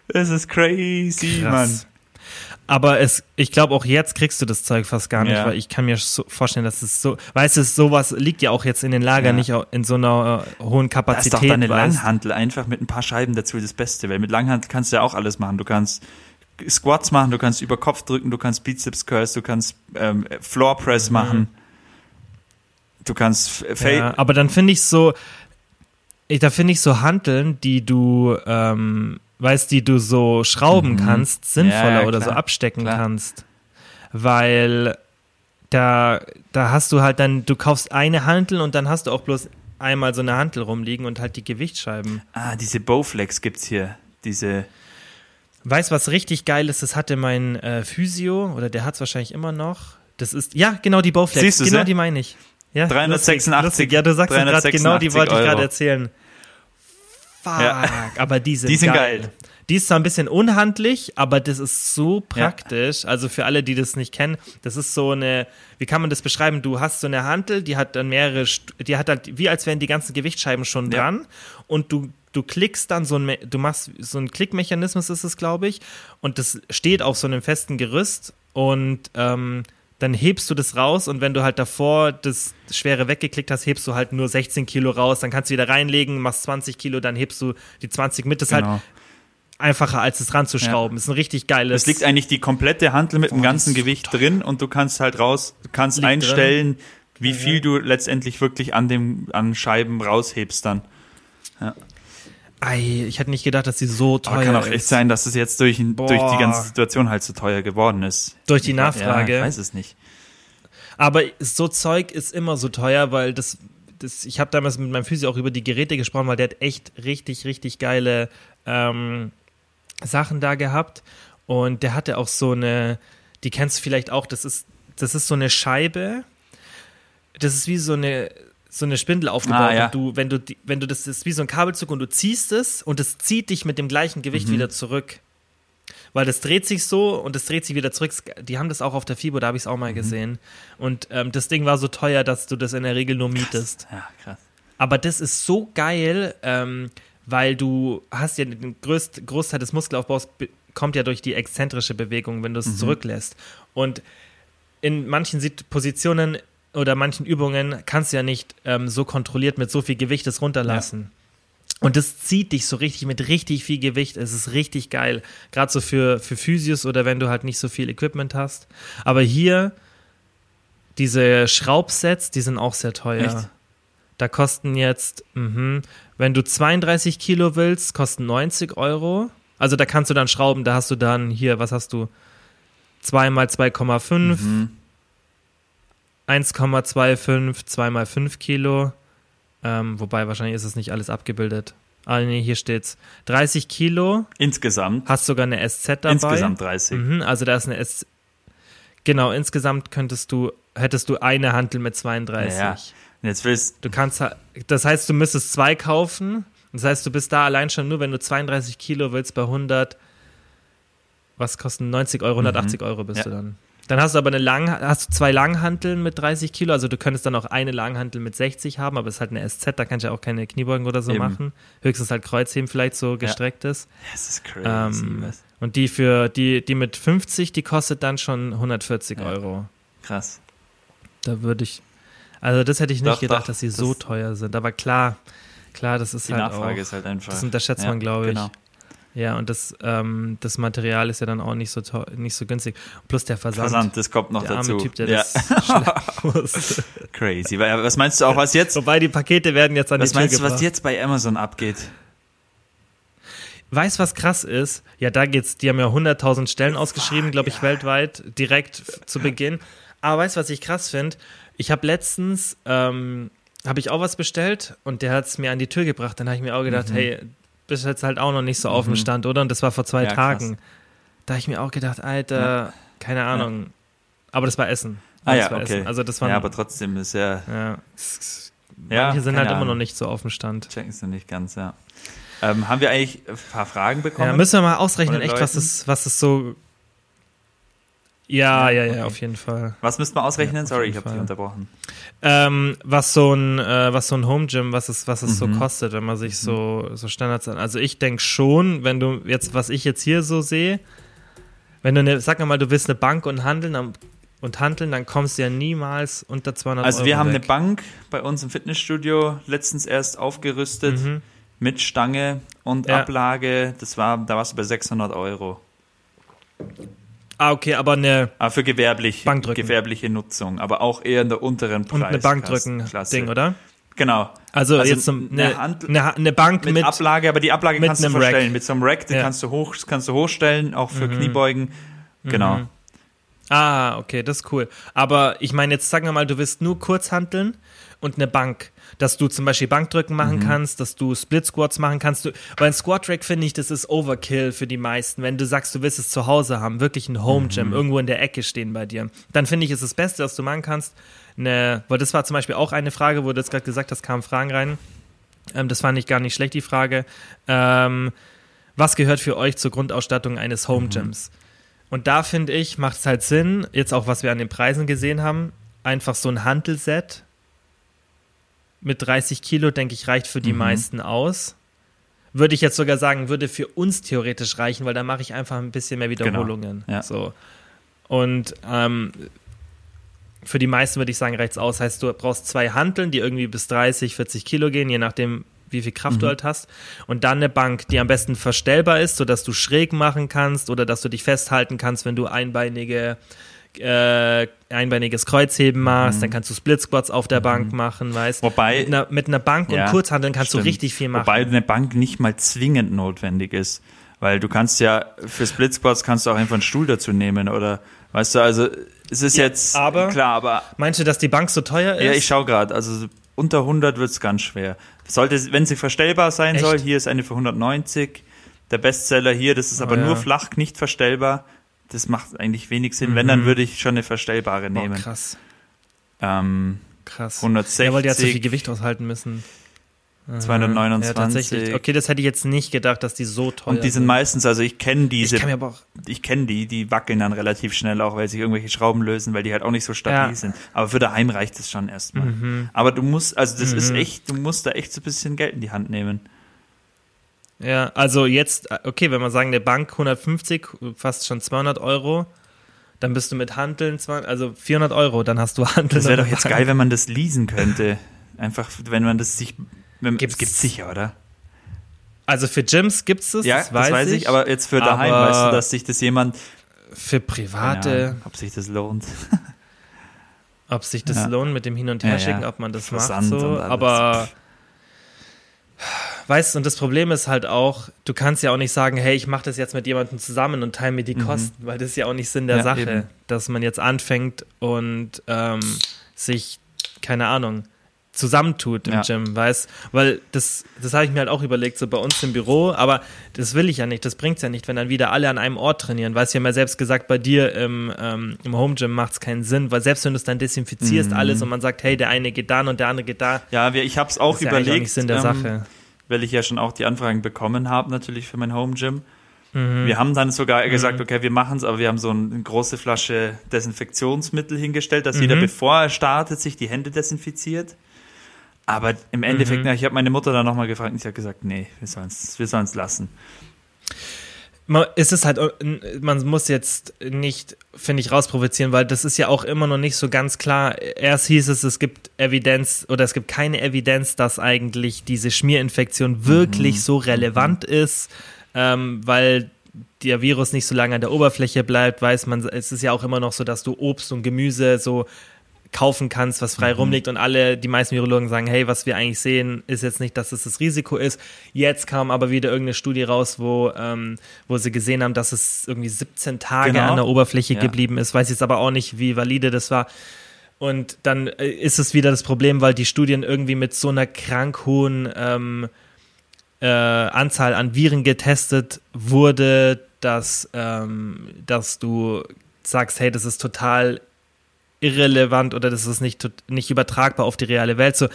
das ist crazy, Krass. Mann. Aber es, ich glaube auch jetzt kriegst du das Zeug fast gar nicht, Ja. weil ich kann mir so vorstellen, dass es so, weißt du, sowas liegt ja auch jetzt in den Lagern Ja. nicht in so einer äh, hohen Da ist Kapazität. doch dann eine weißt? Langhantel einfach mit ein paar Scheiben dazu das Beste, weil mit Langhantel kannst du ja auch alles machen. Du kannst Squats machen, du kannst über Kopf drücken, du kannst Bizeps Curls, du kannst ähm, Floor Press machen. Du kannst Mhm. Ja, aber dann finde ich so, ich, da finde ich so Hanteln, die du, ähm, weißt, die du so schrauben kannst, sinnvoller Mhm. Ja, oder so abstecken klar. kannst. Weil da, da hast du halt dann, du kaufst eine Hantel und dann hast du auch bloß einmal so eine Hantel rumliegen und halt die Gewichtsscheiben. Ah, diese Bowflex gibt's hier. Diese Weißt was richtig geil ist? Das hatte mein äh, Physio oder der hat es wahrscheinlich immer noch. Das ist, ja, genau die Bowflex. Siehst du genau sie? die meine ich. Ja, 386 lustig, lustig. Ja, du sagst gerade, genau die 386 wollte ich gerade erzählen. Fuck, Ja. aber die sind, Die sind geil. Die ist zwar ein bisschen unhandlich, aber das ist so praktisch. Also für alle, die das nicht kennen, das ist so eine, wie kann man das beschreiben? Du hast so eine Hantel, die hat dann mehrere, die hat halt, wie als wären die ganzen Gewichtsscheiben schon Ja. dran und du, du klickst dann so ein, du machst so ein Klickmechanismus ist es, glaube ich, und das steht auf so einem festen Gerüst und ähm, dann hebst du das raus und wenn du halt davor das Schwere weggeklickt hast, hebst du halt nur 16 Kilo raus, dann kannst du wieder reinlegen, machst 20 Kilo, dann hebst du die 20 mit. Das ist Genau. halt einfacher, als es ranzuschrauben. Das ist ein richtig geiles. Es liegt eigentlich die komplette Hantel mit dem Boah, ganzen Gewicht drin und du kannst halt raus, kannst Liegt einstellen, wie viel du letztendlich wirklich an dem an Scheiben raushebst dann. Ei, ich hätte nicht gedacht, dass die so teuer Aber kann auch ist. echt sein, dass es jetzt durch, durch die ganze Situation halt so teuer geworden ist. Durch die Ja, Nachfrage. ich weiß es nicht. Aber so Zeug ist immer so teuer, weil das, das ich habe damals mit meinem Physio auch über die Geräte gesprochen, weil der hat echt richtig, richtig geile ähm, Sachen da gehabt. Und der hatte auch so eine, die kennst du vielleicht auch, das ist, das ist so eine Scheibe. Das ist wie so eine, so eine Spindel aufgebaut. Ah, ja. Und du, wenn du, wenn du das, das ist wie so ein Kabelzug und du ziehst es und es zieht dich mit dem gleichen Gewicht Mhm. wieder zurück. Weil das dreht sich so und es dreht sich wieder zurück. Die haben das auch auf der FIBO, da habe ich es auch Mhm. mal gesehen. Und ähm, das Ding war so teuer, dass du das in der Regel nur mietest. Ja, krass. Aber das ist so geil, ähm, weil du hast ja den größt, Großteil des Muskelaufbaus kommt ja durch die exzentrische Bewegung, wenn du Mhm. es zurücklässt. Und in manchen Sit- Positionen oder manchen Übungen kannst du ja nicht ähm, so kontrolliert mit so viel Gewicht es runterlassen. Und das zieht dich so richtig mit richtig viel Gewicht. Es ist richtig geil. Gerade so für, für Physios oder wenn du halt nicht so viel Equipment hast. Aber hier, diese Schraubsets, die sind auch sehr teuer. Echt? Da kosten jetzt, mhm, wenn du 32 Kilo willst, kosten 90 Euro. Also da kannst du dann schrauben, da hast du dann hier, was hast du? 2 mal 2,5, Mhm. 1,25, 2 mal 5 Kilo. Ähm, wobei wahrscheinlich ist es nicht alles abgebildet. Ah, nee, hier steht's. 30 Kilo, Insgesamt. hast sogar eine SZ dabei. Insgesamt 30. Mhm, also da ist eine S. Genau, insgesamt könntest du, hättest du eine Hantel mit 32. Ja, ja. Und jetzt willst Du kannst, das heißt, du müsstest zwei kaufen. Das heißt, du bist da allein schon nur, wenn du 32 Kilo willst, bei 100, was kosten 90 Euro, 180 Euro bist Mhm. Ja. du dann. Dann hast du aber eine Lang, hast du zwei Langhanteln mit 30 Kilo, also du könntest dann auch eine Langhantel mit 60 haben, aber es ist halt eine SZ, da kannst du ja auch keine Kniebeugen oder so Eben. machen. Höchstens halt Kreuzheben vielleicht so gestreckt ist. Das ist crazy. Ähm, und die für die, die mit 50, die kostet dann schon 140 Ja. Euro. Krass. Da würde ich, also das hätte ich nicht Doch, gedacht, doch, dass sie das- so teuer sind. Aber klar, klar, das ist Die halt Nachfrage auch, ist halt einfach. das unterschätzt Ja, man, glaube ich. Genau. Ja, und das, ähm, das Material ist ja dann auch nicht so nicht so günstig. Plus der Versand. Versand, das kommt noch der dazu. arme Typ, der ja. das muss. Crazy. Was meinst du auch, was jetzt? Wobei die Pakete werden jetzt an Was die Tür meinst du, gebracht. was jetzt bei Amazon abgeht? Weißt was krass ist? Ja, da geht's, die haben ja 100.000 Stellen ausgeschrieben, glaube ich, ja. weltweit, direkt zu Beginn. Aber weißt du, was ich krass finde? Ich habe letztens, ähm, habe ich auch was bestellt und der hat es mir an die Tür gebracht. Dann habe ich mir auch gedacht, Mhm. hey, bist jetzt halt auch noch nicht so auf dem Stand, oder? Und das war vor zwei Ja, krass. Tagen. Da habe ich mir auch gedacht, Alter, keine Ahnung. Aber das war Essen. Ah das ja, okay. Essen. Also das war ja, aber trotzdem ist ja. ja. ja Manche sind halt immer Ahnung. noch nicht so auf dem Stand. Checken sie nicht ganz, ja. Ähm, haben wir eigentlich ein paar Fragen bekommen? Ja, müssen wir mal ausrechnen, echt, was es, was es so. Ja, ja, ja, okay. auf jeden Fall. Was müssten wir ausrechnen? Ja, Sorry, ich habe dich unterbrochen. Ähm, was so ein, äh, was so ein Home Gym, was es, was es Mhm. so kostet, wenn man sich so, so Standards an. Also ich denke schon, wenn du jetzt, was ich jetzt hier so sehe, wenn du eine, sag mal, du willst eine Bank und handeln dann, und handeln, dann kommst du ja niemals unter 200 Also Euro wir haben eine weg. Bank bei uns im Fitnessstudio letztens erst aufgerüstet Mhm. mit Stange und Ja. Ablage. Das war, da warst du bei 600 Euro. Ah, okay, aber eine, Aber für gewerblich, Bankdrücken. gewerbliche Nutzung, aber auch eher in der unteren Preis. und eine Bankdrücken-Ding, oder? Genau. Also, Also jetzt eine eine, Hand- eine, eine Bank Mit, mit, Ablage, aber die Ablage kannst du einem Rack. verstellen. Mit so einem Rack, den Ja. Mhm. kannst du hoch, kannst du hochstellen, auch für Kniebeugen. Genau. Ah, okay, das ist cool. Aber ich meine, jetzt sagen wir mal, du willst nur Kurzhanteln und eine Bank, dass du zum Beispiel Bankdrücken machen Mhm. kannst, dass du Split Squats machen kannst. Du, weil ein Squat Rack finde ich, das ist Overkill für die meisten. Wenn du sagst, du willst es zu Hause haben, wirklich ein Home Gym, Mhm. irgendwo in der Ecke stehen bei dir, dann finde ich, ist das Beste, was du machen kannst, eine, weil das war zum Beispiel auch eine Frage, wo du jetzt gerade gesagt hast, kamen Fragen rein. Ähm, das fand ich gar nicht schlecht, die Frage. Ähm, was gehört für euch zur Grundausstattung eines Home Gyms? Und da finde ich, macht es halt Sinn, jetzt auch was wir an den Preisen gesehen haben, einfach so ein Hantelset mit 30 Kilo, denke ich, reicht für die meisten aus. Würde ich jetzt sogar sagen, würde für uns theoretisch reichen, weil da mache ich einfach ein bisschen mehr Wiederholungen. ja. So. Und ähm, für die meisten würde ich sagen, reicht es aus. Heißt, du brauchst zwei Hanteln, die irgendwie bis 30, 40 Kilo gehen, je nachdem, wie viel Kraft du halt hast. Und dann eine Bank, die am besten verstellbar ist, sodass du schräg machen kannst oder dass du dich festhalten kannst, wenn du einbeinige, äh, einbeiniges Kreuzheben machst. Dann kannst du Split Squats auf der Bank machen, weißt Wobei- Mit einer, mit einer Bank Ja, und Kurzhanteln kannst stimmt. du richtig viel machen. Wobei eine Bank nicht mal zwingend notwendig ist. Weil du kannst ja, für Split Squats kannst du auch einfach einen Stuhl dazu nehmen oder, weißt du, also es ist jetzt, aber- klar, aber Meinst du, dass die Bank so teuer ist? Ja, ich schau gerade. Also unter 100 wird's ganz schwer. Sollte, wenn sie verstellbar sein Echt? soll, hier ist eine für 190. Der Bestseller hier, das ist aber Oh, ja. nur flach, nicht verstellbar. Das macht eigentlich wenig Sinn. Wenn, dann würde ich schon eine verstellbare Mhm. oh, nehmen. krass, Ähm, krass. 160, Ja, weil die halt so viel Gewicht aushalten müssen. Aha. 229. Ja, tatsächlich. Okay, das hätte ich jetzt nicht gedacht, dass die so teuer Und die sind meistens, also ich kenne diese, Ich aber auch ich kenne die, die wackeln dann relativ schnell auch, weil sich irgendwelche Schrauben lösen, weil die halt auch nicht so stabil Ja. Mhm. sind. Aber für daheim reicht es schon erstmal. Aber du musst, also das ist echt, du musst da echt so ein bisschen Geld in die Hand nehmen. Ja, also jetzt, okay, wenn wir sagen, eine Bank 150, fast schon 200 Euro, dann bist du mit Handeln, 200, also 400 Euro, dann hast du Handeln. Das wäre doch jetzt Bank. geil, wenn man das leasen könnte. Einfach, wenn man das sich. Wenn, Gibt's- es gibt's sicher, oder? Also für Gyms gibt es das, Ja, das weiß, ich, aber jetzt für daheim, weißt du, dass sich das jemand. für private, Ahnung, ob sich das lohnt. ob sich das Ja. lohnt mit dem Hin- und Ja, Herschicken, ja. ob man das Versand macht so. Aber weißt du, und das Problem ist halt auch, du kannst ja auch nicht sagen, hey, ich mache das jetzt mit jemandem zusammen und teile mir die Kosten, weil das ist ja auch nicht Sinn der Mhm. Ja, Sache, eben. dass man jetzt anfängt und ähm, sich, keine Ahnung, zusammentut im Ja. Gym, weißt Weil das, das habe ich mir halt auch überlegt, so bei uns im Büro, aber das will ich ja nicht, das bringt's ja nicht, wenn dann wieder alle an einem Ort trainieren. Weißt du, ja selbst gesagt, bei dir im, ähm, im Home Gym macht's keinen Sinn, weil selbst wenn du es dann desinfizierst Mhm. alles und man sagt, hey, der eine geht da und der andere geht da, Ja, ich habe es auch ist ja auch überlegt, nicht Sinn der ähm, Sache. Weil ich ja schon auch die Anfragen bekommen habe, natürlich für mein Home Gym. Mhm. Wir haben dann sogar gesagt, okay, wir machen es, aber wir haben so eine große Flasche Desinfektionsmittel hingestellt, dass jeder, Mhm. bevor er startet, sich die Hände desinfiziert. Aber im Endeffekt, Mhm. na, ich habe meine Mutter dann nochmal gefragt und sie hat gesagt, nee, wir sollen es wir sollen's lassen. Man, es ist halt, man muss jetzt nicht, finde ich, rausprovozieren, weil das ist ja auch immer noch nicht so ganz klar. Erst hieß es, es gibt Evidenz oder es gibt keine Evidenz, dass eigentlich diese Schmierinfektion wirklich so relevant ist, ähm, weil der Virus nicht so lange an der Oberfläche bleibt, weiß man, es ist ja auch immer noch so, dass du Obst und Gemüse so kaufen kannst, was frei rumliegt und alle, die meisten Virologen sagen, hey, was wir eigentlich sehen, ist jetzt nicht, dass es das Risiko ist. Jetzt kam aber wieder irgendeine Studie raus, wo, ähm, wo sie gesehen haben, dass es irgendwie 17 Tage Genau. an der Oberfläche Ja. geblieben ist. Weiß jetzt aber auch nicht, wie valide das war. Und dann äh, ist es wieder das Problem, weil die Studien irgendwie mit so einer krank hohen ähm, äh, Anzahl an Viren getestet wurde, dass, ähm, dass du sagst, hey, das ist total irrelevant oder das ist nicht, nicht übertragbar auf die reale Welt. So,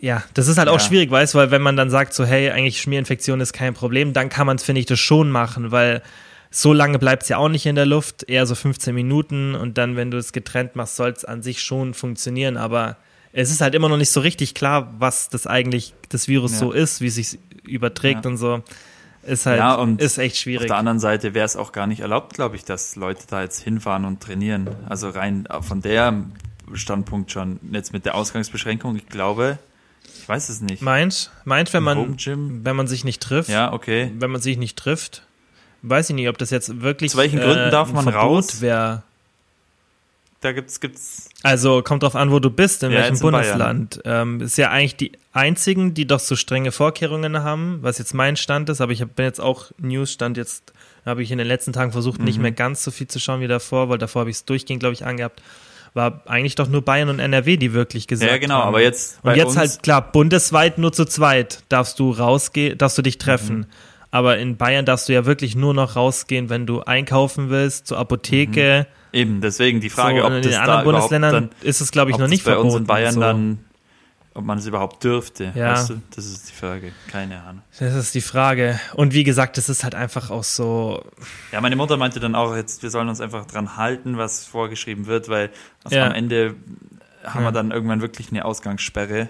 ja, das ist halt auch Ja. schwierig, weißt du, weil wenn man dann sagt, so, hey, eigentlich Schmierinfektion ist kein Problem, dann kann man es, finde ich, das schon machen, weil so lange bleibt es ja auch nicht in der Luft, eher so 15 Minuten und dann, wenn du es getrennt machst, soll es an sich schon funktionieren, aber es ist halt immer noch nicht so richtig klar, was das eigentlich, das Virus Ja. so ist, wie es sich überträgt Ja. und so. Ist halt, Ja, und ist echt Auf schwierig. der anderen Seite wäre es auch gar nicht erlaubt, glaube ich, dass Leute da jetzt hinfahren und trainieren. Also rein von der Standpunkt schon, jetzt mit der Ausgangsbeschränkung, ich glaube, ich weiß es nicht. Meint, meint, wenn man, wenn man sich nicht trifft, Ja, okay. wenn man sich nicht trifft, weiß ich nicht, ob das jetzt wirklich Aus welchen Gründen darf man Verbot raus? Wär. Da gibt's, gibt's, Also kommt drauf an, wo du bist, in Ja, welchem Bundesland. Ähm, ist ja eigentlich die einzigen, die doch so strenge Vorkehrungen haben, was jetzt mein Stand ist, aber ich hab, bin jetzt auch Newsstand jetzt, habe ich in den letzten Tagen versucht, nicht Mhm. mehr ganz so viel zu schauen wie davor, weil davor habe ich es durchgehend, glaube ich, angehabt. War eigentlich doch nur Bayern und NRW, die wirklich gesagt ja genau, haben. aber jetzt Und jetzt halt klar, bundesweit nur zu zweit darfst du rausgehen, darfst du dich treffen. Mhm. Aber in Bayern darfst du ja wirklich nur noch rausgehen, wenn du einkaufen willst, zur Apotheke. Eben, deswegen die Frage, so, ob in das da anderen überhaupt Bundesländern ist es, glaube ich, noch nicht bei verboten. uns in Bayern so. dann, ob man es überhaupt dürfte, Ja. weißt du? Das ist die Frage, keine Ahnung. Das ist die Frage. Und wie gesagt, das ist halt einfach auch so. Ja, meine Mutter meinte dann auch, jetzt, wir sollen uns einfach dran halten, was vorgeschrieben wird, weil also Ja. am Ende haben Ja. wir dann irgendwann wirklich eine Ausgangssperre.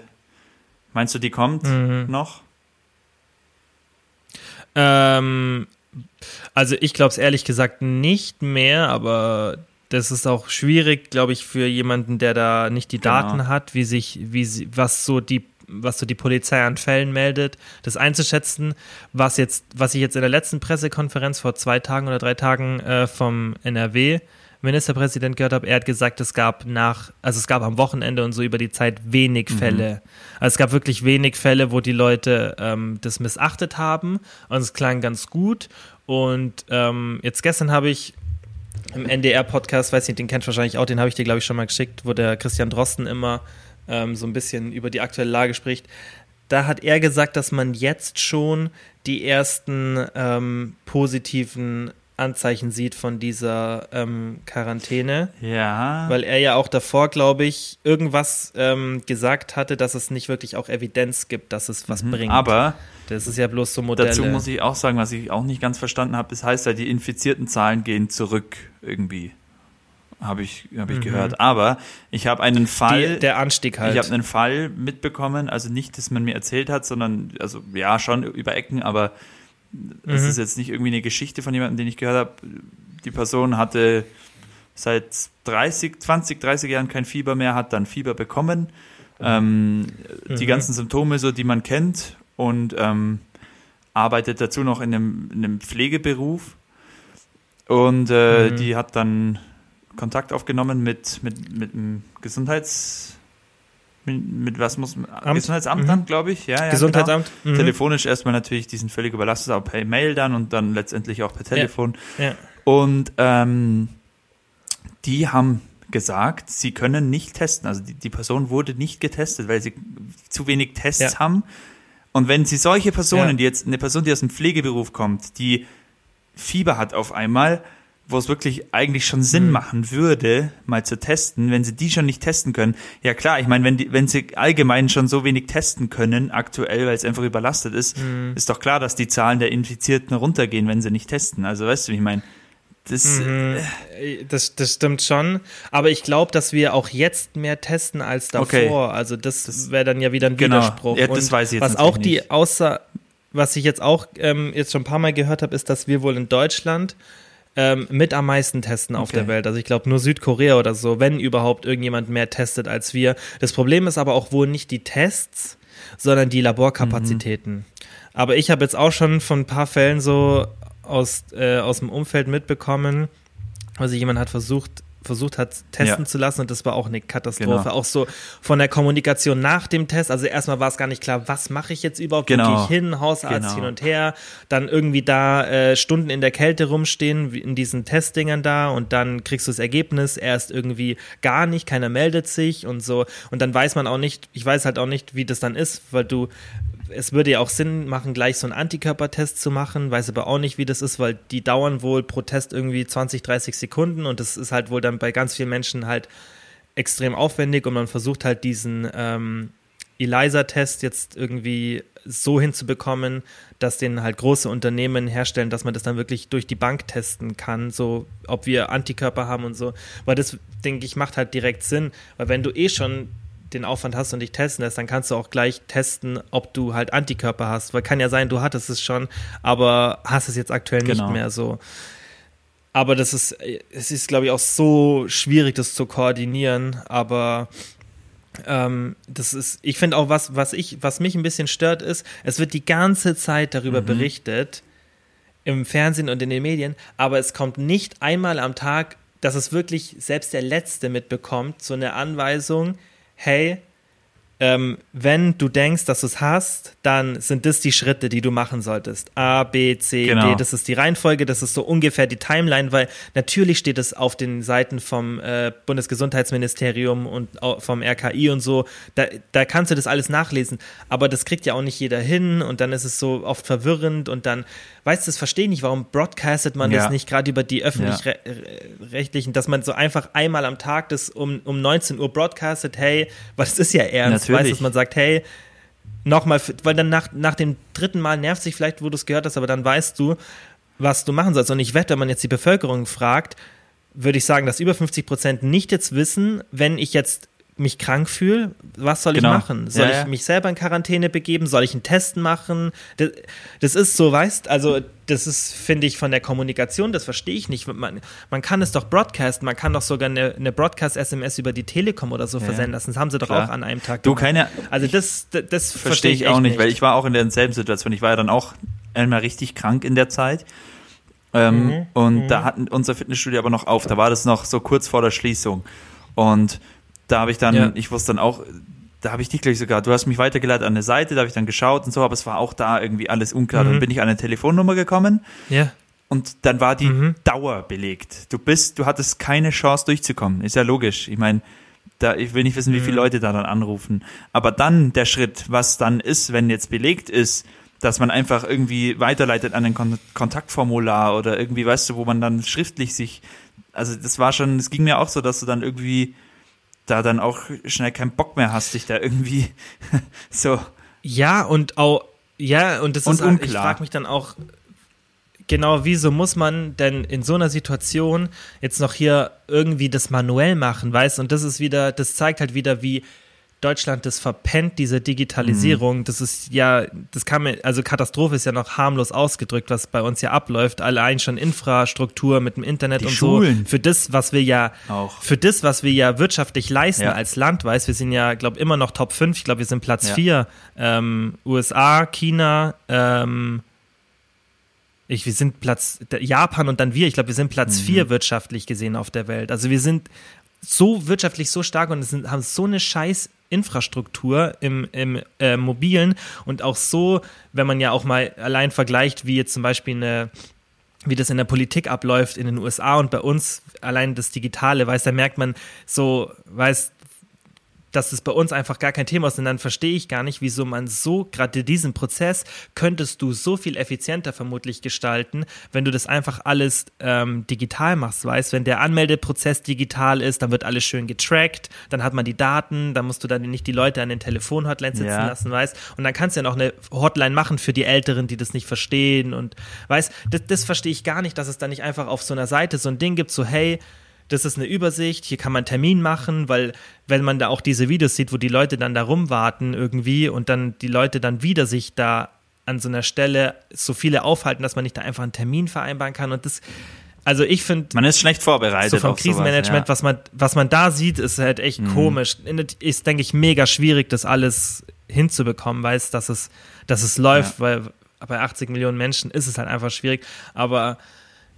Meinst du, die kommt Mhm. noch? Ähm, also ich glaube es ehrlich gesagt nicht mehr, aber das ist auch schwierig, glaube ich, für jemanden, der da nicht die Genau. Daten hat, wie sich, wie sie, was so die was so die Polizei an Fällen meldet, das einzuschätzen, was jetzt, was ich jetzt in der letzten Pressekonferenz vor zwei Tagen oder drei Tagen äh, vom NRW Ministerpräsident gehört habe, er hat gesagt, es gab nach, also es gab am Wochenende und so über die Zeit wenig Fälle. Also es gab wirklich wenig Fälle, wo die Leute ähm, das missachtet haben und es klang ganz gut. Und ähm, jetzt gestern habe ich im NDR-Podcast, weiß nicht, den kennt wahrscheinlich auch, den habe ich dir, glaube ich, schon mal geschickt, wo der Christian Drosten immer ähm, so ein bisschen über die aktuelle Lage spricht. Da hat er gesagt, dass man jetzt schon die ersten ähm, positiven Anzeichen sieht von dieser ähm, Quarantäne, Ja. weil er ja auch davor, glaube ich, irgendwas ähm, gesagt hatte, dass es nicht wirklich auch Evidenz gibt, dass es was bringt. Mhm. aber das ist ja bloß so Modelle. dazu muss ich auch sagen, was ich auch nicht ganz verstanden habe, das heißt ja, die infizierten Zahlen gehen zurück irgendwie. Habe ich, hab ich gehört. Aber ich habe einen Fall. Mhm. die, der Anstieg halt. Ich habe einen Fall mitbekommen, also nicht, dass man mir erzählt hat, sondern, also ja, schon über Ecken, aber es Mhm. ist jetzt nicht irgendwie eine Geschichte von jemandem, den ich gehört habe. Die Person hatte seit 30, 20, 30 Jahren kein Fieber mehr, hat dann Fieber bekommen. Ähm, Die Mhm. ganzen Symptome, so die man kennt, und ähm, arbeitet dazu noch in einem, in einem Pflegeberuf. Und äh, Mhm. die hat dann Kontakt aufgenommen mit, mit, mit dem Gesundheits... Mit, mit was muss man... Amt? Gesundheitsamt Mhm. dann, glaube ich. Ja, ja, Gesundheitsamt. Genau. Mhm. Telefonisch erstmal natürlich, die sind völlig überlastet, aber per Mail dann und dann letztendlich auch per Telefon. Ja. Und ähm, die haben gesagt, sie können nicht testen. Also die, die Person wurde nicht getestet, weil sie zu wenig Tests Ja. haben. Und wenn sie solche Personen, Ja. die jetzt, eine Person, die aus dem Pflegeberuf kommt, die Fieber hat auf einmal, wo es wirklich eigentlich schon Sinn Mhm. machen würde, mal zu testen, wenn sie die schon nicht testen können. Ja klar, ich meine, wenn, die, wenn sie allgemein schon so wenig testen können, aktuell, weil es einfach überlastet ist, Mhm. ist doch klar, dass die Zahlen der Infizierten runtergehen, wenn sie nicht testen. Also weißt du, wie ich meine? Das, Mhm. Das, das stimmt schon. Aber ich glaube, dass wir auch jetzt mehr testen als davor. Okay. Also das, Das- wäre dann ja wieder ein Genau. Widerspruch. Ja, das Und weiß ich jetzt was auch die nicht. außer, was ich jetzt auch ähm, jetzt schon ein paar Mal gehört habe, ist, dass wir wohl in Deutschland ähm, mit am meisten testen auf Okay. der Welt. Also ich glaube nur Südkorea oder so, wenn überhaupt irgendjemand mehr testet als wir. Das Problem ist aber auch wohl nicht die Tests, sondern die Laborkapazitäten. Mhm. Aber ich habe jetzt auch schon von ein paar Fällen so aus, äh, aus dem Umfeld mitbekommen, also jemand hat versucht, versucht hat, testen Ja. zu lassen und das war auch eine Katastrophe. Genau. Auch so von der Kommunikation nach dem Test. Also erstmal war es gar nicht klar, was mache ich jetzt überhaupt? Wo Genau. gehe ich hin? Hausarzt Genau. hin und her. Dann irgendwie da äh, Stunden in der Kälte rumstehen, in diesen Testdingern da und dann kriegst du das Ergebnis erst irgendwie gar nicht, keiner meldet sich und so. Und dann weiß man auch nicht, ich weiß halt auch nicht, wie das dann ist, weil du es würde ja auch Sinn machen, gleich so einen Antikörpertest zu machen, weiß aber auch nicht, wie das ist, weil die dauern wohl pro Test irgendwie 20, 30 Sekunden und das ist halt wohl dann bei ganz vielen Menschen halt extrem aufwendig und man versucht halt diesen ähm, ELISA-Test jetzt irgendwie so hinzubekommen, dass den halt große Unternehmen herstellen, dass man das dann wirklich durch die Bank testen kann, so ob wir Antikörper haben und so. Weil das, denke ich, macht halt direkt Sinn, weil wenn du eh schon den Aufwand hast und dich testen lässt, dann kannst du auch gleich testen, ob du halt Antikörper hast. Weil kann ja sein, du hattest es schon, aber hast es jetzt aktuell Genau. nicht mehr so. Aber das ist, es ist, glaube ich, auch so schwierig, das zu koordinieren. Aber ähm, das ist, ich finde auch, was, was ich, was mich ein bisschen stört, ist, es wird die ganze Zeit darüber Mhm. berichtet, im Fernsehen und in den Medien, aber es kommt nicht einmal am Tag, dass es wirklich selbst der Letzte mitbekommt, so eine Anweisung, hey, ähm, wenn du denkst, dass du es hast, dann sind das die Schritte, die du machen solltest. A, B, C, Genau. D. Das ist die Reihenfolge, das ist so ungefähr die Timeline, weil natürlich steht es auf den Seiten vom äh, Bundesgesundheitsministerium und vom RKI und so. Da, da kannst du das alles nachlesen. Aber das kriegt ja auch nicht jeder hin und dann ist es so oft verwirrend und dann, weißt du, das verstehe ich nicht, warum broadcastet man Ja. das nicht gerade über die öffentlich-rechtlichen, dass man so einfach einmal am Tag das um, um 19 Uhr broadcastet, hey, es ist ja ernst, Natürlich. weißt dass man sagt, hey, nochmal, weil dann nach, nach dem dritten Mal nervt sich vielleicht, wo du es gehört hast, aber dann weißt du, was du machen sollst. Und ich wette, wenn man jetzt die Bevölkerung fragt, würde ich sagen, dass über 50 Prozent nicht jetzt wissen, wenn ich jetzt mich krank fühle, was soll Genau. ich machen? Soll Ja, ich mich selber in Quarantäne begeben? Soll ich einen Test machen? Das, das ist so, weißt also das ist, finde ich, von der Kommunikation, das verstehe ich nicht. Man, man kann es doch broadcasten, man kann doch sogar eine, eine Broadcast-SMS über die Telekom oder so Ja, versenden lassen. Das haben sie doch klar. auch an einem Tag Du, gemacht. keine, Also das, das, das verstehe ich echt auch nicht, weil ich war auch in derselben Situation. Ich war ja dann auch einmal richtig krank in der Zeit. Ähm, Mhm, Und da hatten unser Fitnessstudio aber noch auf. Da war das noch so kurz vor der Schließung. Und da habe ich dann, Ja. ich wusste dann auch, da habe ich dich gleich sogar, du hast mich weitergeleitet an eine Seite, da habe ich dann geschaut und so, aber es war auch da irgendwie alles unklar. Mhm. Dann bin ich an eine Telefonnummer gekommen Ja. und dann war die Mhm. Dauer belegt. Du bist, du hattest keine Chance durchzukommen. Ist ja logisch. Ich meine, da, ich will nicht wissen, wie viele Mhm. Leute da dann anrufen. Aber dann der Schritt, was dann ist, wenn jetzt belegt ist, dass man einfach irgendwie weiterleitet an ein Kon Kontaktformular oder irgendwie, weißt du, wo man dann schriftlich sich, also das war schon, es ging mir auch so, dass du dann irgendwie da dann auch schnell keinen Bock mehr hast, dich da irgendwie so. Ja, und auch, ja, und das Und ist, halt- ich unklar. frage mich dann auch, genau, wieso muss man denn in so einer Situation jetzt noch hier irgendwie das manuell machen, weißt? Und das ist wieder, das zeigt halt wieder, wie Deutschland das verpennt, diese Digitalisierung. Mhm. Das ist ja, das kann man, also Katastrophe ist ja noch harmlos ausgedrückt, was bei uns ja abläuft. Allein schon Infrastruktur mit dem Internet Die und Schulen. so. Für das, was wir ja, Auch. für das, was wir ja wirtschaftlich leisten Ja. als Land, weißt, wir sind ja, glaube immer noch Top 5, ich glaube, wir sind Platz Ja. 4. Ähm, USA, China, ähm, ich, wir sind Platz, Japan und dann wir, ich glaube, wir sind Platz mhm. vier wirtschaftlich gesehen auf der Welt. Also wir sind so wirtschaftlich so stark und sind, haben so eine scheiß Infrastruktur im, im äh, mobilen und auch so, wenn man ja auch mal allein vergleicht, wie jetzt zum Beispiel eine wie das in der Politik abläuft in den USA und bei uns allein das Digitale, weiß, da merkt man so, weiß, dass es bei uns einfach gar kein Thema ist. Und dann verstehe ich gar nicht, wieso man so, gerade diesen Prozess, könntest du so viel effizienter vermutlich gestalten, wenn du das einfach alles ähm, digital machst, weißt, wenn der Anmeldeprozess digital ist, dann wird alles schön getrackt, dann hat man die Daten, dann musst du dann nicht die Leute an den Telefonhotlines sitzen ja. lassen, weißt, und dann kannst du ja noch eine Hotline machen für die Älteren, die das nicht verstehen und weißt, das, das verstehe ich gar nicht, dass es dann nicht einfach auf so einer Seite so ein Ding gibt, so hey, das ist eine Übersicht, hier kann man einen Termin machen, weil wenn man da auch diese Videos sieht, wo die Leute dann da rumwarten irgendwie und dann die Leute dann wieder sich da an so einer Stelle so viele aufhalten, dass man nicht da einfach einen Termin vereinbaren kann und das also ich finde man ist schlecht vorbereitet so vom Krisenmanagement, sowas, ja. was man was man da sieht, ist halt echt mhm. komisch. Ist denke ich mega schwierig, das alles hinzubekommen, weiß, dass es dass es läuft, ja. weil bei 80 Millionen Menschen ist es halt einfach schwierig, aber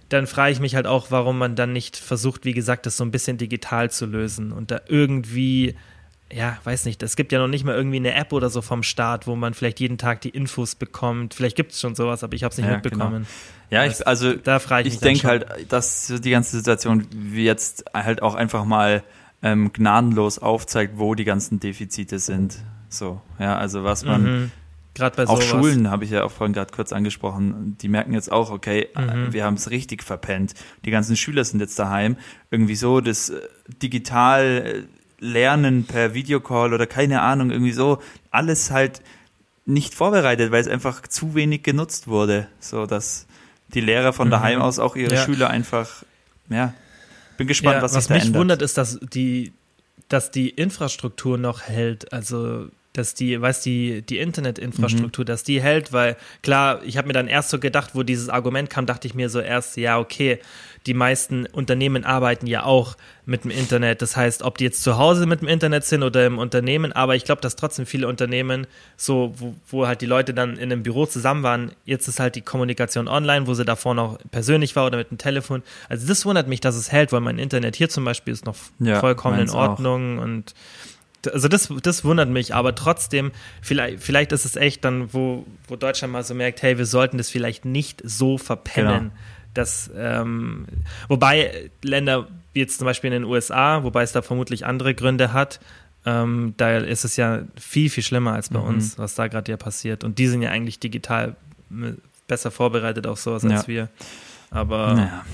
dann frage ich mich halt auch, warum man dann nicht versucht, wie gesagt, das so ein bisschen digital zu lösen und da irgendwie, ja, weiß nicht, es gibt ja noch nicht mal irgendwie eine App oder so vom Staat, wo man vielleicht jeden Tag die Infos bekommt. Vielleicht gibt es schon sowas, aber ich habe es nicht ja, mitbekommen. Genau. Ja, ich, also da frage ich, ich denke halt, dass die ganze Situation jetzt halt auch einfach mal ähm, gnadenlos aufzeigt, wo die ganzen Defizite sind. So, ja, also was man mhm Gerade bei sowas. Auch Schulen habe ich ja auch vorhin gerade kurz angesprochen. Die merken jetzt auch, okay, mhm. wir haben es richtig verpennt. Die ganzen Schüler sind jetzt daheim. Irgendwie so das äh, digital äh, Lernen per Videocall oder keine Ahnung, irgendwie so alles halt nicht vorbereitet, weil es einfach zu wenig genutzt wurde, so dass die Lehrer von daheim mhm. aus auch ihre ja. Schüler einfach, ja, bin gespannt, ja, was sich da ändert. Was mich wundert, ist, dass die, dass die Infrastruktur noch hält. Also dass die, weiß die, die Internetinfrastruktur, mhm. dass die hält, weil klar, ich habe mir dann erst so gedacht, wo dieses Argument kam, dachte ich mir so erst, ja, okay, die meisten Unternehmen arbeiten ja auch mit dem Internet. Das heißt, ob die jetzt zu Hause mit dem Internet sind oder im Unternehmen, aber ich glaube, dass trotzdem viele Unternehmen, so, wo, wo, halt die Leute dann in einem Büro zusammen waren, jetzt ist halt die Kommunikation online, wo sie davor noch persönlich war oder mit dem Telefon. Also das wundert mich, dass es hält, weil mein Internet hier zum Beispiel ist noch ja, vollkommen in Ordnung auch. und also das, das wundert mich, aber trotzdem, vielleicht, vielleicht ist es echt dann, wo, wo Deutschland mal so merkt, hey, wir sollten das vielleicht nicht so verpennen. Genau. Dass, ähm, wobei Länder wie jetzt zum Beispiel in den USA, wobei es da vermutlich andere Gründe hat, ähm, da ist es ja viel, viel schlimmer als bei mhm. uns, was da gerade ja passiert. Und die sind ja eigentlich digital besser vorbereitet auf sowas ja. als wir. Aber naja.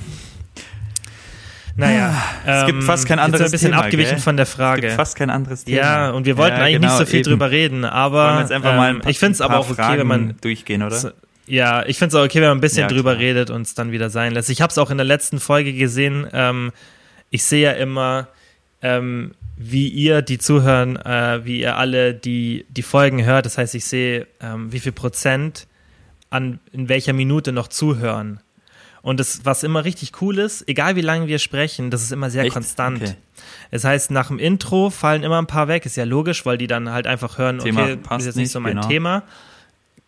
Naja, es gibt fast kein anderes Thema. ein bisschen Thema, abgewichen gell? von der Frage. Es gibt fast kein anderes Thema. Ja, und wir wollten ja, eigentlich genau, nicht so viel eben. drüber reden, aber ähm, paar, ich finde es aber auch okay, Fragen wenn man durchgehen, oder? Ja, ich finde es auch okay, wenn man ein bisschen ja, drüber redet und es dann wieder sein lässt. Ich habe es auch in der letzten Folge gesehen. Ähm, ich sehe ja immer, ähm, wie ihr die zuhören, äh, wie ihr alle die, die Folgen hört. Das heißt, ich sehe, ähm, wie viel Prozent an in welcher Minute noch zuhören. Und das, was immer richtig cool ist, egal wie lange wir sprechen, das ist immer sehr Echt? konstant. Okay. Das heißt, nach dem Intro fallen immer ein paar weg, ist ja logisch, weil die dann halt einfach hören, Thema okay, das ist jetzt nicht so mein genau. Thema.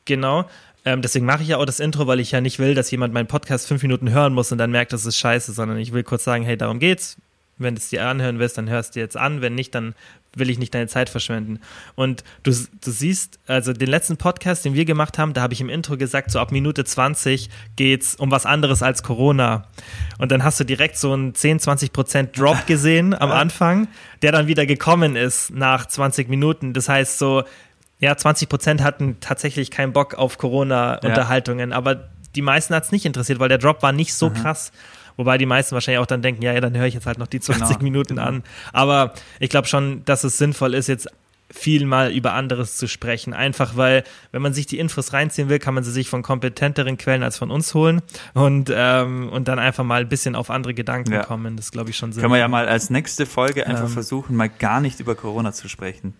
Genau. Ähm, deswegen mache ich ja auch das Intro, weil ich ja nicht will, dass jemand meinen Podcast fünf Minuten hören muss und dann merkt, das ist scheiße, sondern ich will kurz sagen, hey, darum geht's. Wenn du es dir anhören willst, dann hörst du jetzt an. Wenn nicht, dann will ich nicht deine Zeit verschwenden. Und du, du siehst, also den letzten Podcast, den wir gemacht haben, da habe ich im Intro gesagt, so ab Minute 20 geht's um was anderes als Corona. Und dann hast du direkt so einen 10, 20 Prozent Drop gesehen am Anfang, der dann wieder gekommen ist nach 20 Minuten. Das heißt so, ja, 20 Prozent hatten tatsächlich keinen Bock auf Corona-Unterhaltungen, ja. aber die meisten hat es nicht interessiert, weil der Drop war nicht so mhm. krass. Wobei die meisten wahrscheinlich auch dann denken, ja, ja, dann höre ich jetzt halt noch die 20 genau, Minuten genau. an. Aber ich glaube schon, dass es sinnvoll ist, jetzt viel mal über anderes zu sprechen. Einfach weil, wenn man sich die Infos reinziehen will, kann man sie sich von kompetenteren Quellen als von uns holen und, ähm, und dann einfach mal ein bisschen auf andere Gedanken ja. kommen. Das glaube ich schon sinnvoll. Können wir ja mal als nächste Folge einfach ähm, versuchen, mal gar nicht über Corona zu sprechen.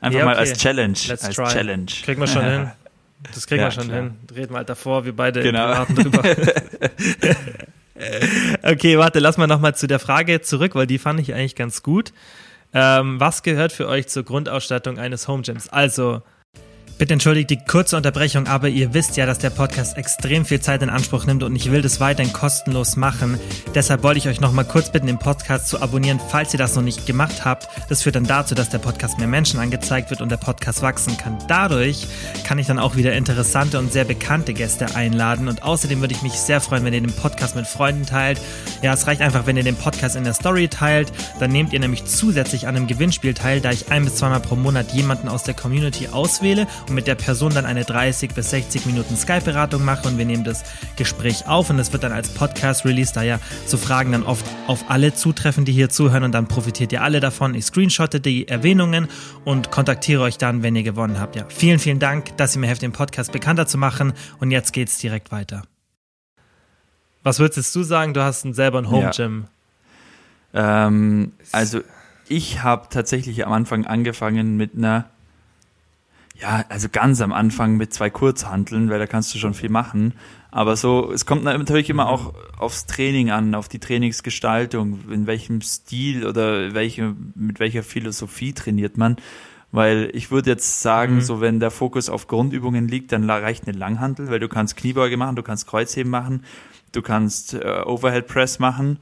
Einfach ja, okay. mal als Challenge. Let's als try. Challenge. Kriegen wir schon hin. Das kriegen ja, wir schon klar. hin. Reden wir halt davor, wir beide genau. drüber. okay, warte, lass mal nochmal zu der Frage zurück, weil die fand ich eigentlich ganz gut. Ähm, was gehört für euch zur Grundausstattung eines Home Gyms? Also, Bitte entschuldigt die kurze Unterbrechung, aber ihr wisst ja, dass der Podcast extrem viel Zeit in Anspruch nimmt und ich will das weiterhin kostenlos machen. Deshalb wollte ich euch noch mal kurz bitten, den Podcast zu abonnieren, falls ihr das noch nicht gemacht habt. Das führt dann dazu, dass der Podcast mehr Menschen angezeigt wird und der Podcast wachsen kann. Dadurch kann ich dann auch wieder interessante und sehr bekannte Gäste einladen und außerdem würde ich mich sehr freuen, wenn ihr den Podcast mit Freunden teilt. Ja, es reicht einfach, wenn ihr den Podcast in der Story teilt. Dann nehmt ihr nämlich zusätzlich an einem Gewinnspiel teil, da ich ein bis zweimal pro Monat jemanden aus der Community auswähle und mit der Person dann eine 30 bis 60 Minuten Skype-Beratung mache und wir nehmen das Gespräch auf und es wird dann als Podcast released, da ja so Fragen dann oft auf alle zutreffen, die hier zuhören und dann profitiert ihr alle davon. Ich screenshotte die Erwähnungen und kontaktiere euch dann, wenn ihr gewonnen habt. Ja, vielen, vielen Dank, dass ihr mir helft, den Podcast bekannter zu machen und jetzt geht's direkt weiter. Was würdest du sagen? Du hast selber ein Home Gym. Ja. Ähm, also ich habe tatsächlich am Anfang angefangen mit einer ja, also ganz am Anfang mit zwei Kurzhanteln, weil da kannst du schon viel machen. Aber so, es kommt natürlich immer auch aufs Training an, auf die Trainingsgestaltung, in welchem Stil oder welche, mit welcher Philosophie trainiert man. Weil ich würde jetzt sagen, mhm. so wenn der Fokus auf Grundübungen liegt, dann reicht eine Langhantel, weil du kannst Kniebeuge machen, du kannst Kreuzheben machen, du kannst äh, Overhead Press machen,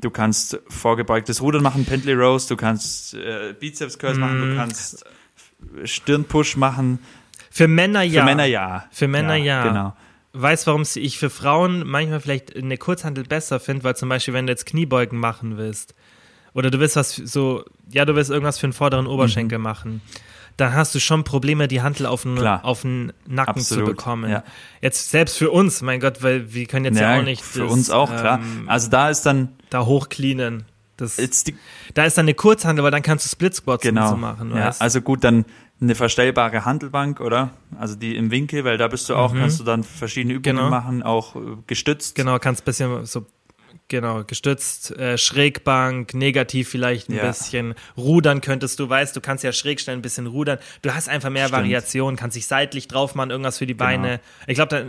du kannst vorgebeugtes Rudern machen, Pendley Rows, du kannst äh, Bizeps Curls mhm. machen, du mhm. kannst Stirnpush machen. Für Männer ja. Für Männer ja. Für Männer ja. ja. Genau. Weiß, warum ich für Frauen manchmal vielleicht eine Kurzhandel besser finde, weil zum Beispiel, wenn du jetzt Kniebeugen machen willst, oder du willst was so, ja, du willst irgendwas für den vorderen Oberschenkel mhm. machen, dann hast du schon Probleme, die Handel auf den, auf den Nacken Absolut, zu bekommen. Ja. Jetzt selbst für uns, mein Gott, weil wir können jetzt ja, ja auch nicht. Für das, uns auch, klar. Ähm, also da ist dann. Da hochcleanen. Das, die, da ist dann eine Kurzhandel, weil dann kannst du Split Squats genau, so machen. Ja, also gut, dann eine verstellbare Handelbank, oder? Also die im Winkel, weil da bist du auch, mhm. kannst du dann verschiedene Übungen genau. machen, auch äh, gestützt. Genau, kannst bisschen so Genau, gestützt, äh, Schrägbank, negativ vielleicht ein ja. bisschen. Rudern könntest du, weißt, du kannst ja schräg stellen, ein bisschen rudern. Du hast einfach mehr Stimmt. Variation, kannst dich seitlich drauf machen, irgendwas für die genau. Beine. Ich glaube,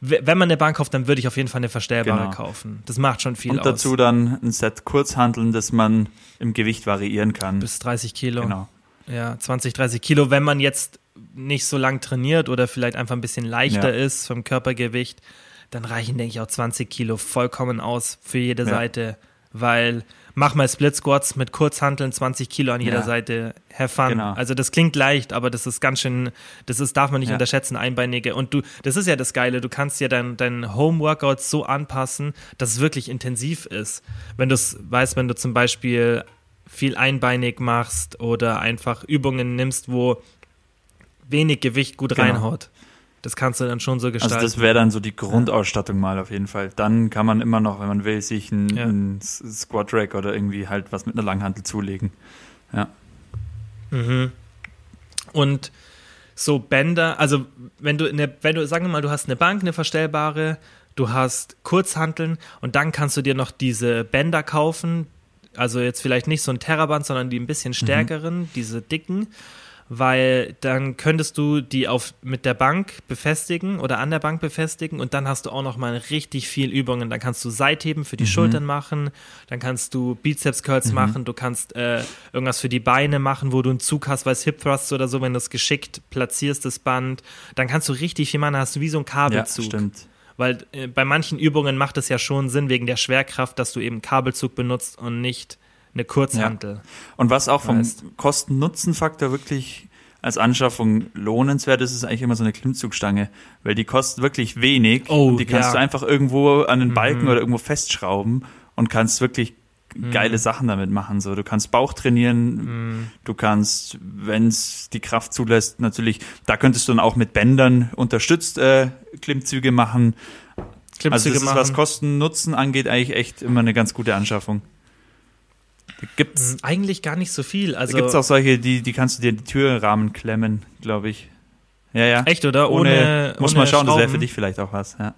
wenn man eine Bank kauft, dann würde ich auf jeden Fall eine verstellbare genau. kaufen. Das macht schon viel Und aus. Und dazu dann ein Set Kurzhanteln, das man im Gewicht variieren kann. Bis 30 Kilo. Genau. Ja, 20, 30 Kilo, wenn man jetzt nicht so lang trainiert oder vielleicht einfach ein bisschen leichter ja. ist vom Körpergewicht dann reichen, denke ich, auch 20 Kilo vollkommen aus für jede ja. Seite, weil mach mal Split Squats mit Kurzhanteln, 20 Kilo an jeder ja. Seite, have fun. Genau. Also das klingt leicht, aber das ist ganz schön, das ist, darf man nicht ja. unterschätzen, einbeinige. Und du, das ist ja das Geile, du kannst ja dein, dein Home-Workout so anpassen, dass es wirklich intensiv ist. Wenn du es weißt, wenn du zum Beispiel viel einbeinig machst oder einfach Übungen nimmst, wo wenig Gewicht gut genau. reinhaut. Das kannst du dann schon so gestalten. Also das wäre dann so die Grundausstattung mal auf jeden Fall. Dann kann man immer noch, wenn man will, sich ein, ja. ein Squat Rack oder irgendwie halt was mit einer Langhantel zulegen. Ja. Mhm. Und so Bänder, also wenn du eine, wenn du, sagen wir mal, du hast eine Bank, eine verstellbare, du hast Kurzhanteln und dann kannst du dir noch diese Bänder kaufen. Also jetzt vielleicht nicht so ein Terraband, sondern die ein bisschen stärkeren, mhm. diese dicken weil dann könntest du die auf, mit der Bank befestigen oder an der Bank befestigen und dann hast du auch noch mal richtig viel Übungen. Dann kannst du Seitheben für die mhm. Schultern machen, dann kannst du Bizeps Curls mhm. machen, du kannst äh, irgendwas für die Beine machen, wo du einen Zug hast, weil es Hip Thrusts oder so, wenn du es geschickt platzierst, das Band, dann kannst du richtig viel machen, dann hast du wie so ein Kabelzug. Ja, stimmt. Weil äh, bei manchen Übungen macht es ja schon Sinn, wegen der Schwerkraft, dass du eben Kabelzug benutzt und nicht eine Kurzhantel. Ja. Und was auch vom Kosten-Nutzen-Faktor wirklich als Anschaffung lohnenswert ist, ist eigentlich immer so eine Klimmzugstange, weil die kostet wirklich wenig oh, und die kannst ja. du einfach irgendwo an den Balken mhm. oder irgendwo festschrauben und kannst wirklich mhm. geile Sachen damit machen. So, du kannst Bauch trainieren, mhm. du kannst, wenn es die Kraft zulässt, natürlich, da könntest du dann auch mit Bändern unterstützt äh, Klimmzüge machen. Klimmzüge also das ist, machen. was Kosten Nutzen angeht, eigentlich echt immer eine ganz gute Anschaffung. Gibt's hm, eigentlich gar nicht so viel. Also gibt es auch solche, die, die kannst du dir die Türrahmen klemmen, glaube ich. Ja, ja. Echt, oder? Ohne, ohne muss man schauen, Schrauben. das wäre für dich vielleicht auch was, ja.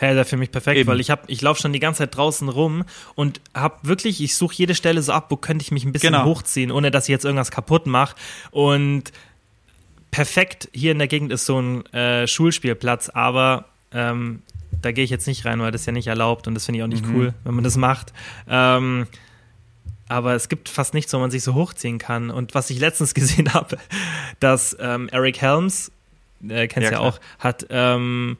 Hey, für mich perfekt, Eben. weil ich hab, ich laufe schon die ganze Zeit draußen rum und hab wirklich, ich suche jede Stelle so ab, wo könnte ich mich ein bisschen genau. hochziehen, ohne dass ich jetzt irgendwas kaputt mache. Und perfekt hier in der Gegend ist so ein äh, Schulspielplatz, aber ähm, da gehe ich jetzt nicht rein, weil das ja nicht erlaubt und das finde ich auch nicht mhm. cool, wenn man das macht. Ähm, aber es gibt fast nichts, wo man sich so hochziehen kann. Und was ich letztens gesehen habe, dass ähm, Eric Helms, äh, kennst Ja, ja, auch, hat, ähm,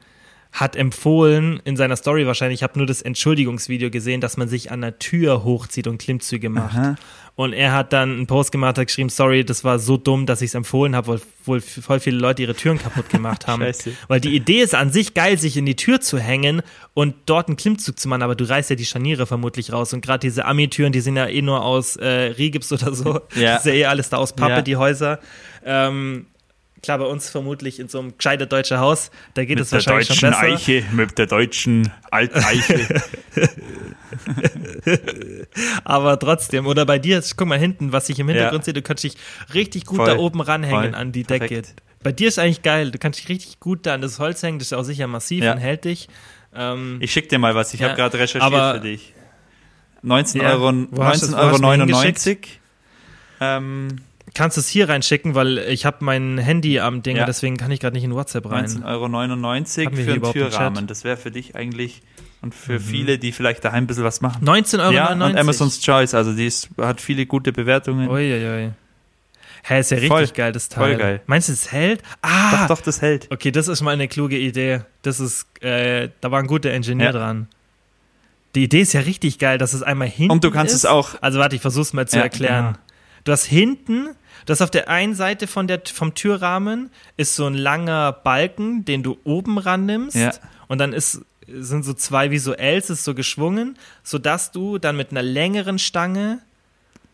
hat empfohlen in seiner Story wahrscheinlich, ich habe nur das Entschuldigungsvideo gesehen, dass man sich an der Tür hochzieht und Klimmzüge macht. Aha. Und er hat dann einen Post gemacht, hat geschrieben, sorry, das war so dumm, dass ich es empfohlen habe, weil wohl voll viele Leute ihre Türen kaputt gemacht haben. Weil die Idee ist an sich geil, sich in die Tür zu hängen und dort einen Klimmzug zu machen, aber du reißt ja die Scharniere vermutlich raus. Und gerade diese Ami-Türen, die sind ja eh nur aus äh, Rigips oder so. Ja. Das ist ja eh alles da aus Pappe, Ja. die Häuser. Ähm, klar, bei uns vermutlich in so einem gescheiter deutscher Haus, da geht es Mit der wahrscheinlich schon deutschen besser. Eiche, mit der deutschen Alteiche. Aber trotzdem, oder bei dir, guck mal hinten, was ich im Hintergrund Ja. sehe, du kannst dich richtig gut Voll. da oben ranhängen Voll. an die Decke. Perfekt. Bei dir ist eigentlich geil, du kannst dich richtig gut da an das Holz hängen, das ist auch sicher massiv Ja. und hält dich. Ähm, Ich schick dir mal was, ich Ja, habe gerade recherchiert für dich. 19 Ja, Euro, wo hast du 19 das- wo hast Euro du mir 99. Ähm, kannst du es hier reinschicken, weil ich habe mein Handy am Ding, Ja. deswegen kann ich gerade nicht in WhatsApp rein. 19,99 Euro für einen Türrahmen. Das wäre für dich eigentlich und für viele, die vielleicht daheim ein bisschen was machen. 19,99 Euro. Ja, und Amazon's Choice, also die ist, hat viele gute Bewertungen. Uiuiui. Hä, ist ja richtig Voll. geil, das Teil. Voll geil. Meinst du, es hält? Ah, Doch, doch, das hält. Okay, das ist mal eine kluge Idee. Das ist, äh, da war ein guter Ingenieur Ja. dran. Die Idee ist ja richtig geil, dass es einmal hinten Und du kannst ist. es auch- Also warte, ich versuch's mal zu Ja, erklären. genau. Du hast hinten, du hast auf der einen Seite von der, vom Türrahmen ist so ein langer Balken, den du oben rannimmst. Ja. Und dann ist, sind so zwei visuells, ist so geschwungen, sodass du dann mit einer längeren Stange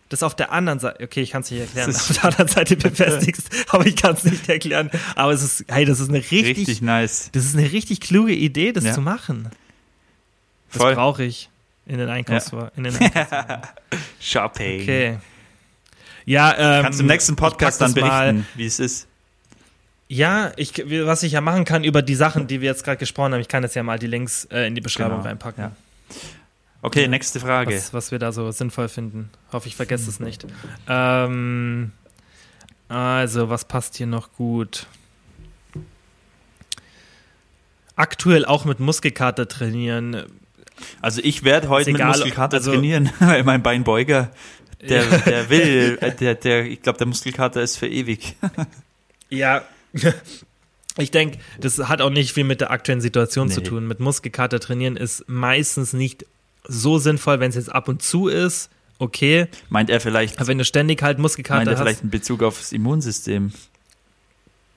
das auf der anderen Seite, okay, ich kann es nicht erklären, Das auf der anderen Seite befestigst, aber ich kann es nicht erklären. Aber es ist, hey, das ist eine richtig, Richtig nice. das ist eine richtig kluge Idee, das Ja. zu machen. Das brauche ich in den Einkaufswagen. In den Einkaufswagen. Shopping. Okay. Ja, ähm, Kannst im nächsten Podcast dann berichten, wie es ist. Ja, ich, was ich ja machen kann über die Sachen, die wir jetzt gerade gesprochen haben, ich kann jetzt ja mal die Links äh, in die Beschreibung Genau, reinpacken. ja. Okay, Ja. nächste Frage. Was, was wir da so sinnvoll finden. Hoffe, ich vergesse es nicht. Ähm, also, was passt hier noch gut? Aktuell auch mit Muskelkater trainieren. Also ich werde heute Ist mit egal, Muskelkater also- trainieren, weil mein Beinbeuger, der, der will, äh, der, der, ich glaube, der Muskelkater ist für ewig. Ja, ich denke, das hat auch nicht viel mit der aktuellen Situation zu Nee. tun. Mit Muskelkater trainieren ist meistens nicht so sinnvoll, wenn es jetzt ab und zu ist. Okay, Meint er vielleicht, aber wenn du ständig halt meint Muskelkater er hast, vielleicht in Bezug aufs Immunsystem?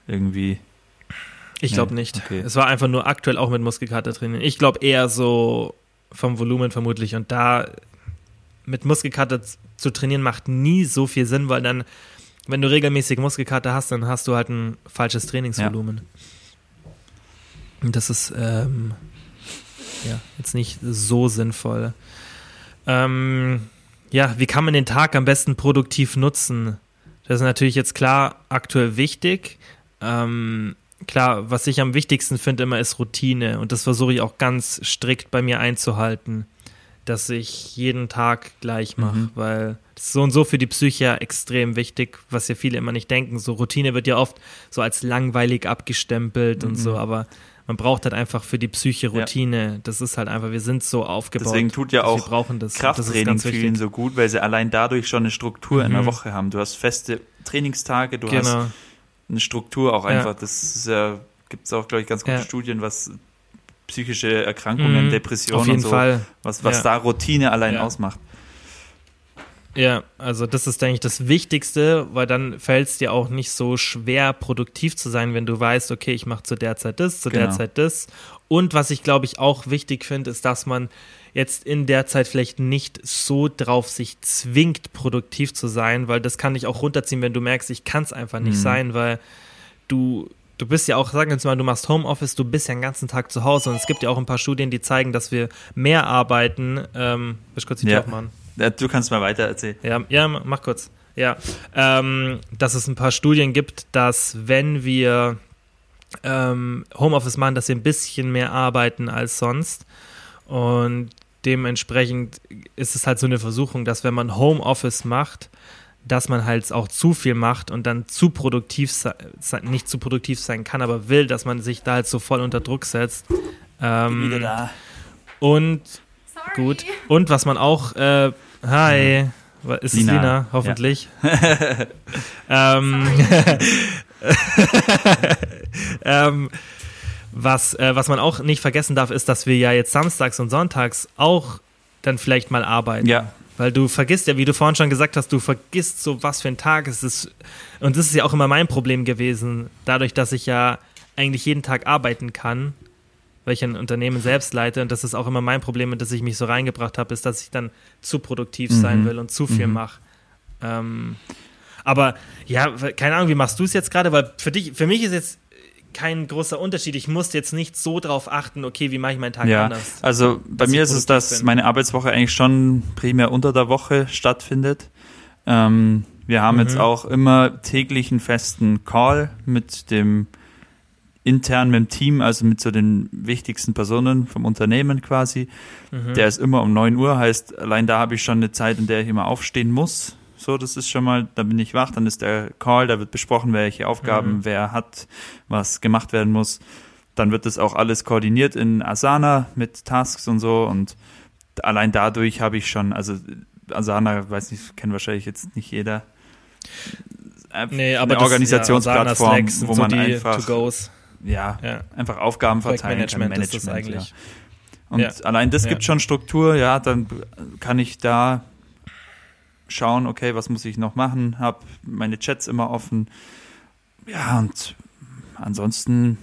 Irgendwie. ich glaube Nee, nicht. okay. Es war einfach nur aktuell auch mit Muskelkater trainieren. Ich glaube eher so vom Volumen vermutlich. Und da mit Muskelkater zu trainieren macht nie so viel Sinn, weil dann, wenn du regelmäßig Muskelkater hast, dann hast du halt ein falsches Trainingsvolumen. Und das ist ähm, ja jetzt nicht so sinnvoll. Ähm, ja, wie kann man den Tag am besten produktiv nutzen? Das ist natürlich jetzt klar aktuell wichtig. Ähm, klar, was ich am wichtigsten finde immer ist Routine und das versuche ich auch ganz strikt bei mir einzuhalten, dass ich jeden Tag gleich mache, Mhm. weil das ist so und so für die Psyche ja extrem wichtig, was ja viele immer nicht denken. So Routine wird ja oft so als langweilig abgestempelt und Mhm. so, aber man braucht halt einfach für die Psyche Routine. Das ist halt einfach, wir sind so aufgebaut. Deswegen tut ja auch das. das Krafttraining ganz vielen so gut, weil sie allein dadurch schon eine Struktur in der Mhm. Woche haben. Du hast feste Trainingstage, du hast Genau. eine Struktur auch Ja. einfach. Das ist ja, gibt es auch, glaube ich, ganz gute Ja. Studien, was psychische Erkrankungen, Mhm. Depressionen Auf jeden und so, Fall. was, was Ja. da Routine allein Ja. ausmacht. Ja, also das ist, denke ich, das Wichtigste, weil dann fällt es dir auch nicht so schwer, produktiv zu sein, wenn du weißt, okay, ich mache zu der Zeit das, zu der Genau. Zeit das. Und was ich, glaube ich, auch wichtig finde, ist, dass man jetzt in der Zeit vielleicht nicht so drauf sich zwingt, produktiv zu sein, weil das kann dich auch runterziehen, wenn du merkst, ich kann es einfach nicht Mhm. sein, weil du, du bist ja auch, sagen wir jetzt mal, du machst Homeoffice, du bist ja den ganzen Tag zu Hause und es gibt ja auch ein paar Studien, die zeigen, dass wir mehr arbeiten. Ähm, willst du kurz die Ja. Ja, Du kannst mal weiter erzählen. Ja, ja, mach kurz. Ja, ähm, dass es ein paar Studien gibt, dass wenn wir ähm, Homeoffice machen, dass wir ein bisschen mehr arbeiten als sonst. Und dementsprechend ist es halt so eine Versuchung, dass wenn man Homeoffice macht, dass man halt auch zu viel macht und dann zu produktiv sein, nicht zu produktiv sein kann, aber will, dass man sich da halt so voll unter Druck setzt. Ähm, Wieder da. und Sorry. Gut. Und was man auch, äh, hi, Ist Lina. es Lina, hoffentlich. Ja. ähm, ähm, was, äh, was man auch nicht vergessen darf, ist, dass wir ja jetzt samstags und sonntags auch dann vielleicht mal arbeiten. Ja. Weil du vergisst ja, wie du vorhin schon gesagt hast, du vergisst so, was für ein Tag es ist. Und das ist ja auch immer mein Problem gewesen, dadurch, dass ich ja eigentlich jeden Tag arbeiten kann, weil ich ein Unternehmen selbst leite. Und das ist auch immer mein Problem, in das ich mich so reingebracht habe, ist, dass ich dann zu produktiv mhm. sein will und zu viel mhm. mache. Ähm, aber ja, keine Ahnung, wie machst du es jetzt gerade? Weil für dich, für mich ist jetzt kein großer Unterschied. Ich muss jetzt nicht so drauf achten, okay, wie mache ich meinen Tag ja, anders. Also bei mir ist es, dass bin. meine Arbeitswoche eigentlich schon primär unter der Woche stattfindet. Ähm, wir haben mhm. jetzt auch immer täglich einen festen Call mit dem intern mit dem Team, also mit so den wichtigsten Personen vom Unternehmen quasi. Mhm. Der ist immer um 9 Uhr, heißt, allein da habe ich schon eine Zeit, in der ich immer aufstehen muss. So, das ist schon mal, da bin ich wach, dann ist der Call, da wird besprochen, welche Aufgaben mhm. wer hat, was gemacht werden muss. Dann wird das auch alles koordiniert in Asana mit Tasks und so und allein dadurch habe ich schon, also Asana, weiß nicht, kennt wahrscheinlich jetzt nicht jeder. Nee, aber eine Organisationsplattform, ja, wo so man einfach ja, ja, einfach Aufgaben verteilen Management kann. Management ist das eigentlich. Ja. Und allein das gibt schon Struktur, ja, dann kann ich da schauen, okay, was muss ich noch machen, habe meine Chats immer offen. Ja, und ansonsten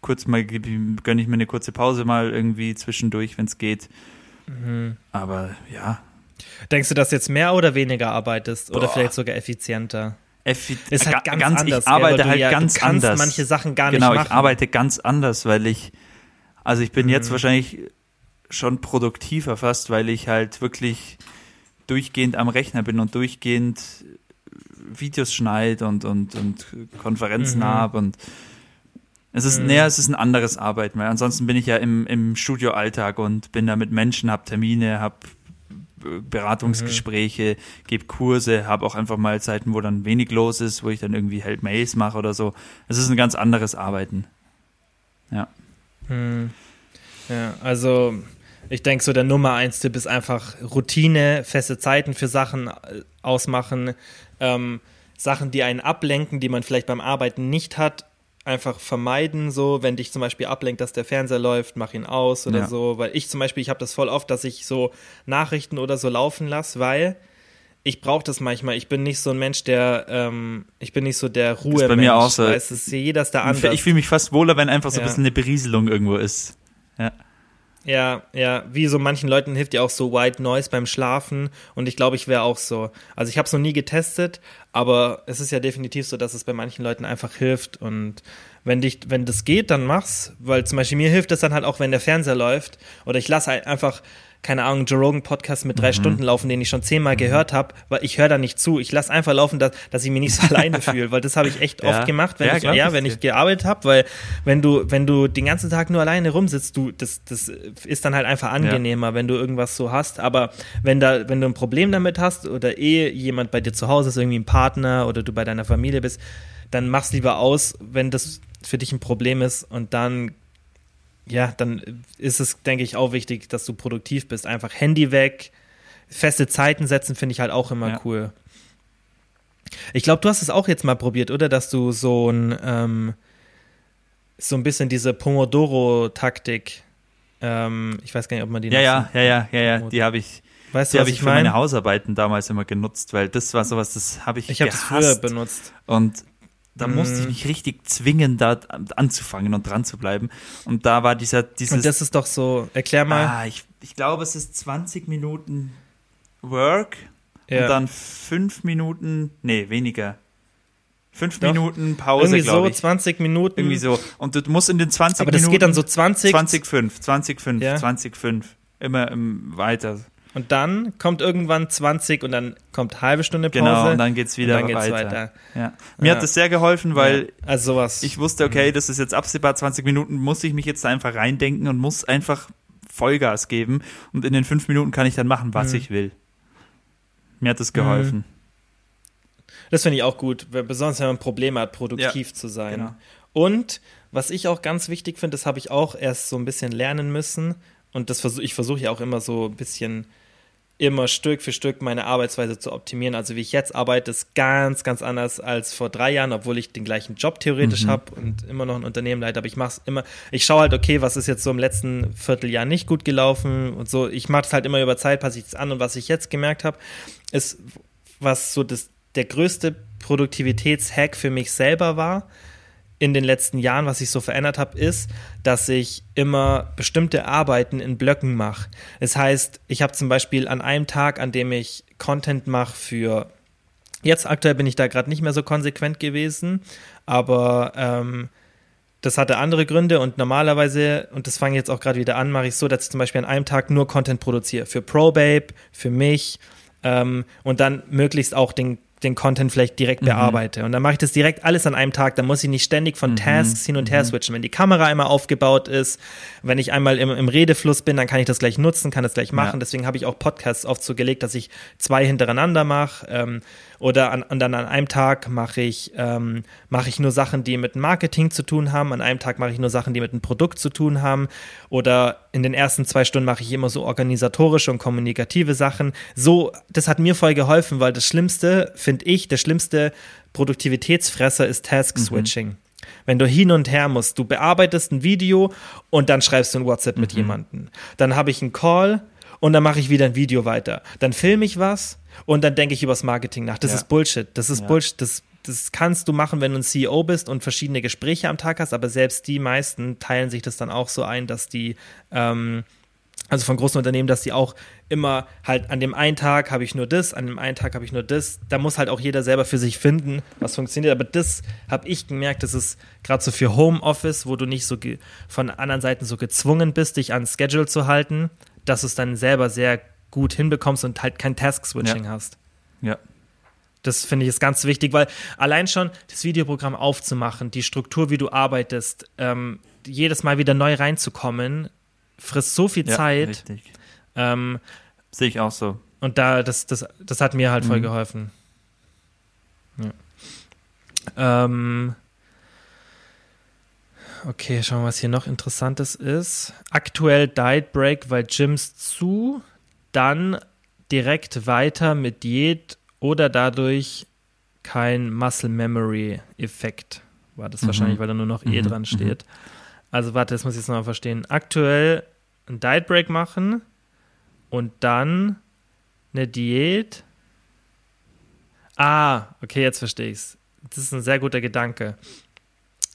kurz mal gönne ich mir eine kurze Pause mal irgendwie zwischendurch, wenn es geht. Mhm. Aber ja. Denkst du, dass du jetzt mehr oder weniger arbeitest Boah. oder vielleicht sogar effizienter? Effi ist halt ganz, ganz anders. Ich arbeite halt ja, ganz du anders. manche Sachen gar genau, nicht machen. Genau, ich arbeite ganz anders, weil ich, also ich bin mhm. jetzt wahrscheinlich schon produktiver fast, weil ich halt wirklich durchgehend am Rechner bin und durchgehend Videos schneide und, und, und Konferenzen mhm. habe und es ist, mhm. näher, es ist ein anderes Arbeiten, weil ansonsten bin ich ja im, im Studioalltag und bin da mit Menschen, habe Termine, habe Beratungsgespräche, mhm. gebe Kurse, habe auch einfach mal Zeiten, wo dann wenig los ist, wo ich dann irgendwie halt Mails mache oder so. Es ist ein ganz anderes Arbeiten. Ja. Mhm. Ja, also ich denke, so der Nummer eins Tipp ist einfach Routine, feste Zeiten für Sachen äh, ausmachen, ähm, Sachen, die einen ablenken, die man vielleicht beim Arbeiten nicht hat, einfach vermeiden, so, wenn dich zum Beispiel ablenkt, dass der Fernseher läuft, mach ihn aus oder ja. so, weil ich zum Beispiel, ich habe das voll oft, dass ich so Nachrichten oder so laufen lasse, weil ich brauche das manchmal. Ich bin nicht so ein Mensch, der, ähm, ich bin nicht so der Ruhe. Das ist bei mir auch so. Es ist jeder ist da anders. Ich fühle mich fast wohler, wenn einfach so ein bisschen eine Berieselung irgendwo ist. Ja. Ja, ja, wie so manchen Leuten hilft ja auch so White Noise beim Schlafen und ich glaube, ich wäre auch so. Also ich habe es noch nie getestet, aber es ist ja definitiv so, dass es bei manchen Leuten einfach hilft und wenn dich, wenn das geht, dann mach's, weil zum Beispiel mir hilft es dann halt auch, wenn der Fernseher läuft oder ich lasse einfach keine Ahnung, Joe Rogan Podcast mit drei mhm. Stunden laufen, den ich schon zehnmal mhm. gehört habe, weil ich höre da nicht zu. Ich lasse einfach laufen, dass, dass ich mich nicht so alleine fühle, weil das habe ich echt ja. oft gemacht, wenn ja, ich, ja, wenn ich gearbeitet habe, weil wenn du, wenn du den ganzen Tag nur alleine rumsitzt, du, das, das ist dann halt einfach angenehmer, ja. wenn du irgendwas so hast. Aber wenn da, wenn du ein Problem damit hast oder eh jemand bei dir zu Hause ist, irgendwie ein Partner oder du bei deiner Familie bist, dann mach's lieber aus, wenn das für dich ein Problem ist und dann ja, dann ist es, denke ich, auch wichtig, dass du produktiv bist. Einfach Handy weg, feste Zeiten setzen, finde ich halt auch immer ja. cool. Ich glaube, du hast es auch jetzt mal probiert, oder? Dass du so ein, ähm, so ein bisschen diese Pomodoro-Taktik, ähm, ich weiß gar nicht, ob man die Ja, ja, ja, ja, ja, ja, die habe ich. Weißt du, die habe ich, ich für meine Hausarbeiten damals immer genutzt, weil das war sowas, das habe ich Ich habe es früher benutzt. Und da mhm. musste ich mich richtig zwingen, da anzufangen und dran zu bleiben. Und da war dieser, dieses. Und das ist doch so, erklär mal. Ah, ich, ich glaube, es ist 20 Minuten Work ja. und dann 5 Minuten, nee, weniger. 5 Minuten Pause, ich. so, 20 Minuten. Irgendwie so. Und du musst in den 20 Aber Minuten. Aber das geht dann so 20. 20, 5, 20, 5, ja. 20, 5. Immer im weiter. Und dann kommt irgendwann 20 und dann kommt halbe Stunde Pause. Genau, und dann geht's wieder dann weiter. weiter. Ja. Mir ja. hat das sehr geholfen, weil ja. also sowas. ich wusste, okay, mhm. das ist jetzt absehbar, 20 Minuten muss ich mich jetzt einfach reindenken und muss einfach Vollgas geben. Und in den fünf Minuten kann ich dann machen, was mhm. ich will. Mir hat das geholfen. Mhm. Das finde ich auch gut, besonders wenn man Probleme hat, produktiv zu sein. Genau. Und was ich auch ganz wichtig finde, das habe ich auch erst so ein bisschen lernen müssen. Und das versuch, ich versuche ja auch immer so ein bisschen immer Stück für Stück meine Arbeitsweise zu optimieren. Also wie ich jetzt arbeite, ist ganz, ganz anders als vor drei Jahren, obwohl ich den gleichen Job theoretisch mhm. habe und immer noch ein Unternehmen leite. Aber ich mache es immer, ich schaue halt, okay, was ist jetzt so im letzten Vierteljahr nicht gut gelaufen und so. Ich mache es halt immer über Zeit, passe ich es an. Und was ich jetzt gemerkt habe, ist, was so das, der größte Produktivitätshack für mich selber war, in den letzten Jahren, was sich so verändert habe, ist, dass ich immer bestimmte Arbeiten in Blöcken mache. Das heißt, ich habe zum Beispiel an einem Tag, an dem ich Content mache für Jetzt aktuell bin ich da gerade nicht mehr so konsequent gewesen, aber ähm, das hatte andere Gründe und normalerweise, und das fange ich jetzt auch gerade wieder an, mache ich so, dass ich zum Beispiel an einem Tag nur Content produziere. Für ProBabe, für mich ähm, und dann möglichst auch den den Content vielleicht direkt mhm. bearbeite. Und dann mache ich das direkt alles an einem Tag. Dann muss ich nicht ständig von mhm. Tasks hin und her mhm. switchen. Wenn die Kamera einmal aufgebaut ist, wenn ich einmal im, im Redefluss bin, dann kann ich das gleich nutzen, kann das gleich machen. Ja. Deswegen habe ich auch Podcasts oft so gelegt, dass ich zwei hintereinander mache. Ähm, oder an, und dann an einem Tag mache ich, ähm, mache ich nur Sachen, die mit Marketing zu tun haben. An einem Tag mache ich nur Sachen, die mit einem Produkt zu tun haben. Oder in den ersten zwei Stunden mache ich immer so organisatorische und kommunikative Sachen. So, das hat mir voll geholfen, weil das Schlimmste, finde ich, der schlimmste Produktivitätsfresser ist Task Switching. Mhm. Wenn du hin und her musst, du bearbeitest ein Video und dann schreibst du ein WhatsApp mit mhm. jemandem. Dann habe ich einen Call und dann mache ich wieder ein Video weiter. Dann filme ich was und dann denke ich übers Marketing nach. Das ja. ist Bullshit. Das ist ja. Bullshit. Das, das kannst du machen, wenn du ein CEO bist und verschiedene Gespräche am Tag hast, aber selbst die meisten teilen sich das dann auch so ein, dass die, ähm, also von großen Unternehmen, dass die auch immer halt an dem einen Tag habe ich nur das, an dem einen Tag habe ich nur das. Da muss halt auch jeder selber für sich finden, was funktioniert. Aber das habe ich gemerkt, das ist gerade so für Homeoffice, wo du nicht so von anderen Seiten so gezwungen bist, dich an Schedule zu halten, dass du es dann selber sehr gut hinbekommst und halt kein Task-Switching ja. hast. Ja. Das finde ich ist ganz wichtig, weil allein schon das Videoprogramm aufzumachen, die Struktur, wie du arbeitest, ähm, jedes Mal wieder neu reinzukommen, frisst so viel ja, Zeit. Ähm, Sehe ich auch so. Und da, das, das, das hat mir halt voll mhm. geholfen. Ja. Ähm, okay, schauen wir, was hier noch Interessantes ist. Aktuell Diet Break, weil Gyms zu dann direkt weiter mit Diät oder dadurch kein Muscle Memory Effekt. War das mhm. wahrscheinlich, weil da nur noch E mhm. dran steht. Mhm. Also warte, das muss ich jetzt nochmal verstehen. Aktuell ein Diet Break machen und dann eine Diät. Ah, okay, jetzt verstehe ich es. Das ist ein sehr guter Gedanke.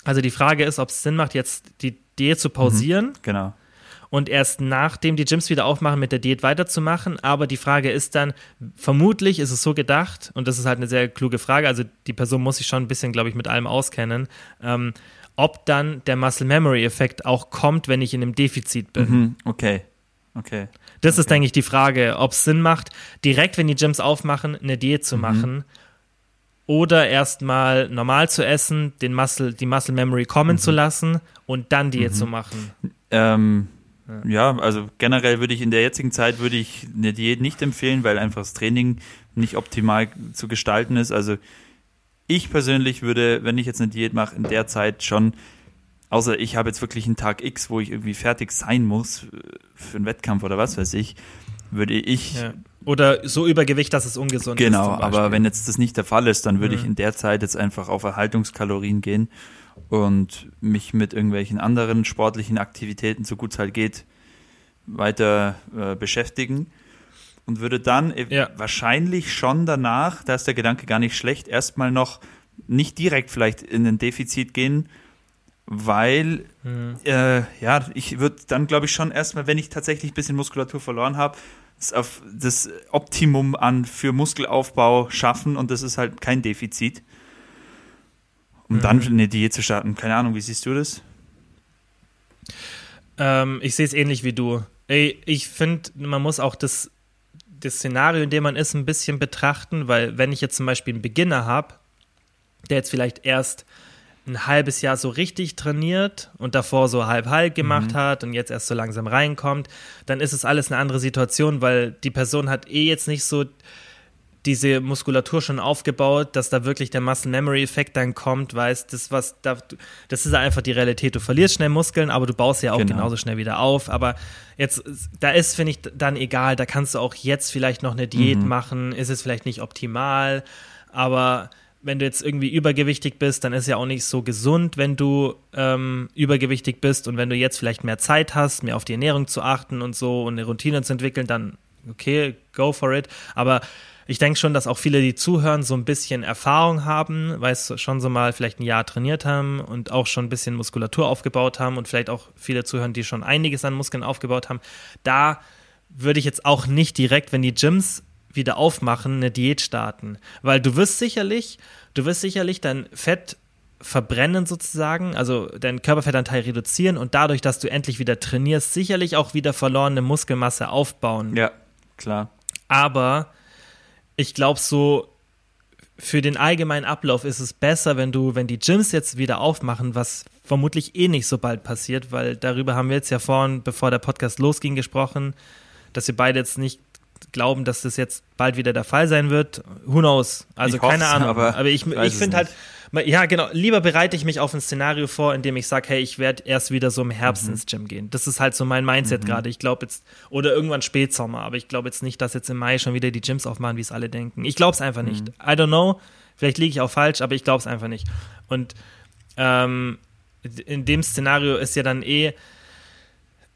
Also die Frage ist, ob es Sinn macht, jetzt die Diät zu pausieren. Mhm, genau und erst nachdem die Gyms wieder aufmachen, mit der Diät weiterzumachen. Aber die Frage ist dann, vermutlich ist es so gedacht, und das ist halt eine sehr kluge Frage, also die Person muss sich schon ein bisschen, glaube ich, mit allem auskennen, ähm, ob dann der Muscle Memory Effekt auch kommt, wenn ich in einem Defizit bin. Mhm, okay. Okay. Das okay. ist, denke ich, die Frage, ob es Sinn macht, direkt, wenn die Gyms aufmachen, eine Diät zu mhm. machen oder erstmal normal zu essen, den Muscle, die Muscle Memory kommen mhm. zu lassen und dann Diät mhm. zu machen. Ähm, ja. also generell würde ich in der jetzigen Zeit würde ich eine Diät nicht empfehlen, weil einfach das Training nicht optimal zu gestalten ist. Also ich persönlich würde, wenn ich jetzt eine Diät mache, in der Zeit schon, außer ich habe jetzt wirklich einen Tag X, wo ich irgendwie fertig sein muss für einen Wettkampf oder was weiß ich, würde ich. Ja. Oder so Übergewicht, dass es ungesund genau, ist. Genau, aber wenn jetzt das nicht der Fall ist, dann würde mhm. ich in der Zeit jetzt einfach auf Erhaltungskalorien gehen und mich mit irgendwelchen anderen sportlichen Aktivitäten, so gut es halt geht, weiter äh, beschäftigen und würde dann ja. wahrscheinlich schon danach, da ist der Gedanke gar nicht schlecht, erstmal noch nicht direkt vielleicht in ein Defizit gehen, weil mhm. äh, ja, ich würde dann glaube ich schon erstmal, wenn ich tatsächlich ein bisschen Muskulatur verloren habe, auf das Optimum an für Muskelaufbau schaffen und das ist halt kein Defizit um mhm. dann eine Diät zu starten. Keine Ahnung, wie siehst du das? Ähm, ich sehe es ähnlich wie du. Ich finde, man muss auch das, das Szenario, in dem man ist, ein bisschen betrachten, weil wenn ich jetzt zum Beispiel einen Beginner habe, der jetzt vielleicht erst ein halbes Jahr so richtig trainiert und davor so halb-halb gemacht mhm. hat und jetzt erst so langsam reinkommt, dann ist es alles eine andere Situation, weil die Person hat eh jetzt nicht so diese Muskulatur schon aufgebaut, dass da wirklich der Muscle Memory Effekt dann kommt, weißt, das was da, das ist einfach die Realität. Du verlierst schnell Muskeln, aber du baust ja auch genau. genauso schnell wieder auf. Aber jetzt, da ist, finde ich, dann egal, da kannst du auch jetzt vielleicht noch eine Diät mhm. machen, ist es vielleicht nicht optimal, aber wenn du jetzt irgendwie übergewichtig bist, dann ist ja auch nicht so gesund, wenn du ähm, übergewichtig bist und wenn du jetzt vielleicht mehr Zeit hast, mehr auf die Ernährung zu achten und so und eine Routine zu entwickeln, dann okay, go for it. Aber ich denke schon, dass auch viele, die zuhören, so ein bisschen Erfahrung haben, weil es schon so mal vielleicht ein Jahr trainiert haben und auch schon ein bisschen Muskulatur aufgebaut haben und vielleicht auch viele zuhören, die schon einiges an Muskeln aufgebaut haben. Da würde ich jetzt auch nicht direkt, wenn die Gyms wieder aufmachen, eine Diät starten. Weil du wirst sicherlich, du wirst sicherlich dein Fett verbrennen sozusagen, also deinen Körperfettanteil reduzieren und dadurch, dass du endlich wieder trainierst, sicherlich auch wieder verlorene Muskelmasse aufbauen. Ja, klar. Aber ich glaube, so für den allgemeinen Ablauf ist es besser, wenn du, wenn die Gyms jetzt wieder aufmachen, was vermutlich eh nicht so bald passiert, weil darüber haben wir jetzt ja vorhin, bevor der Podcast losging, gesprochen, dass wir beide jetzt nicht glauben, dass das jetzt bald wieder der Fall sein wird. Who knows? Also keine Ahnung. Aber, aber ich, ich finde halt, ja, genau. Lieber bereite ich mich auf ein Szenario vor, in dem ich sage, hey, ich werde erst wieder so im Herbst mhm. ins Gym gehen. Das ist halt so mein Mindset mhm. gerade. Ich glaube jetzt, oder irgendwann Spätsommer, aber ich glaube jetzt nicht, dass jetzt im Mai schon wieder die Gyms aufmachen, wie es alle denken. Ich glaube es einfach mhm. nicht. I don't know. Vielleicht liege ich auch falsch, aber ich glaube es einfach nicht. Und ähm, in dem Szenario ist ja dann eh,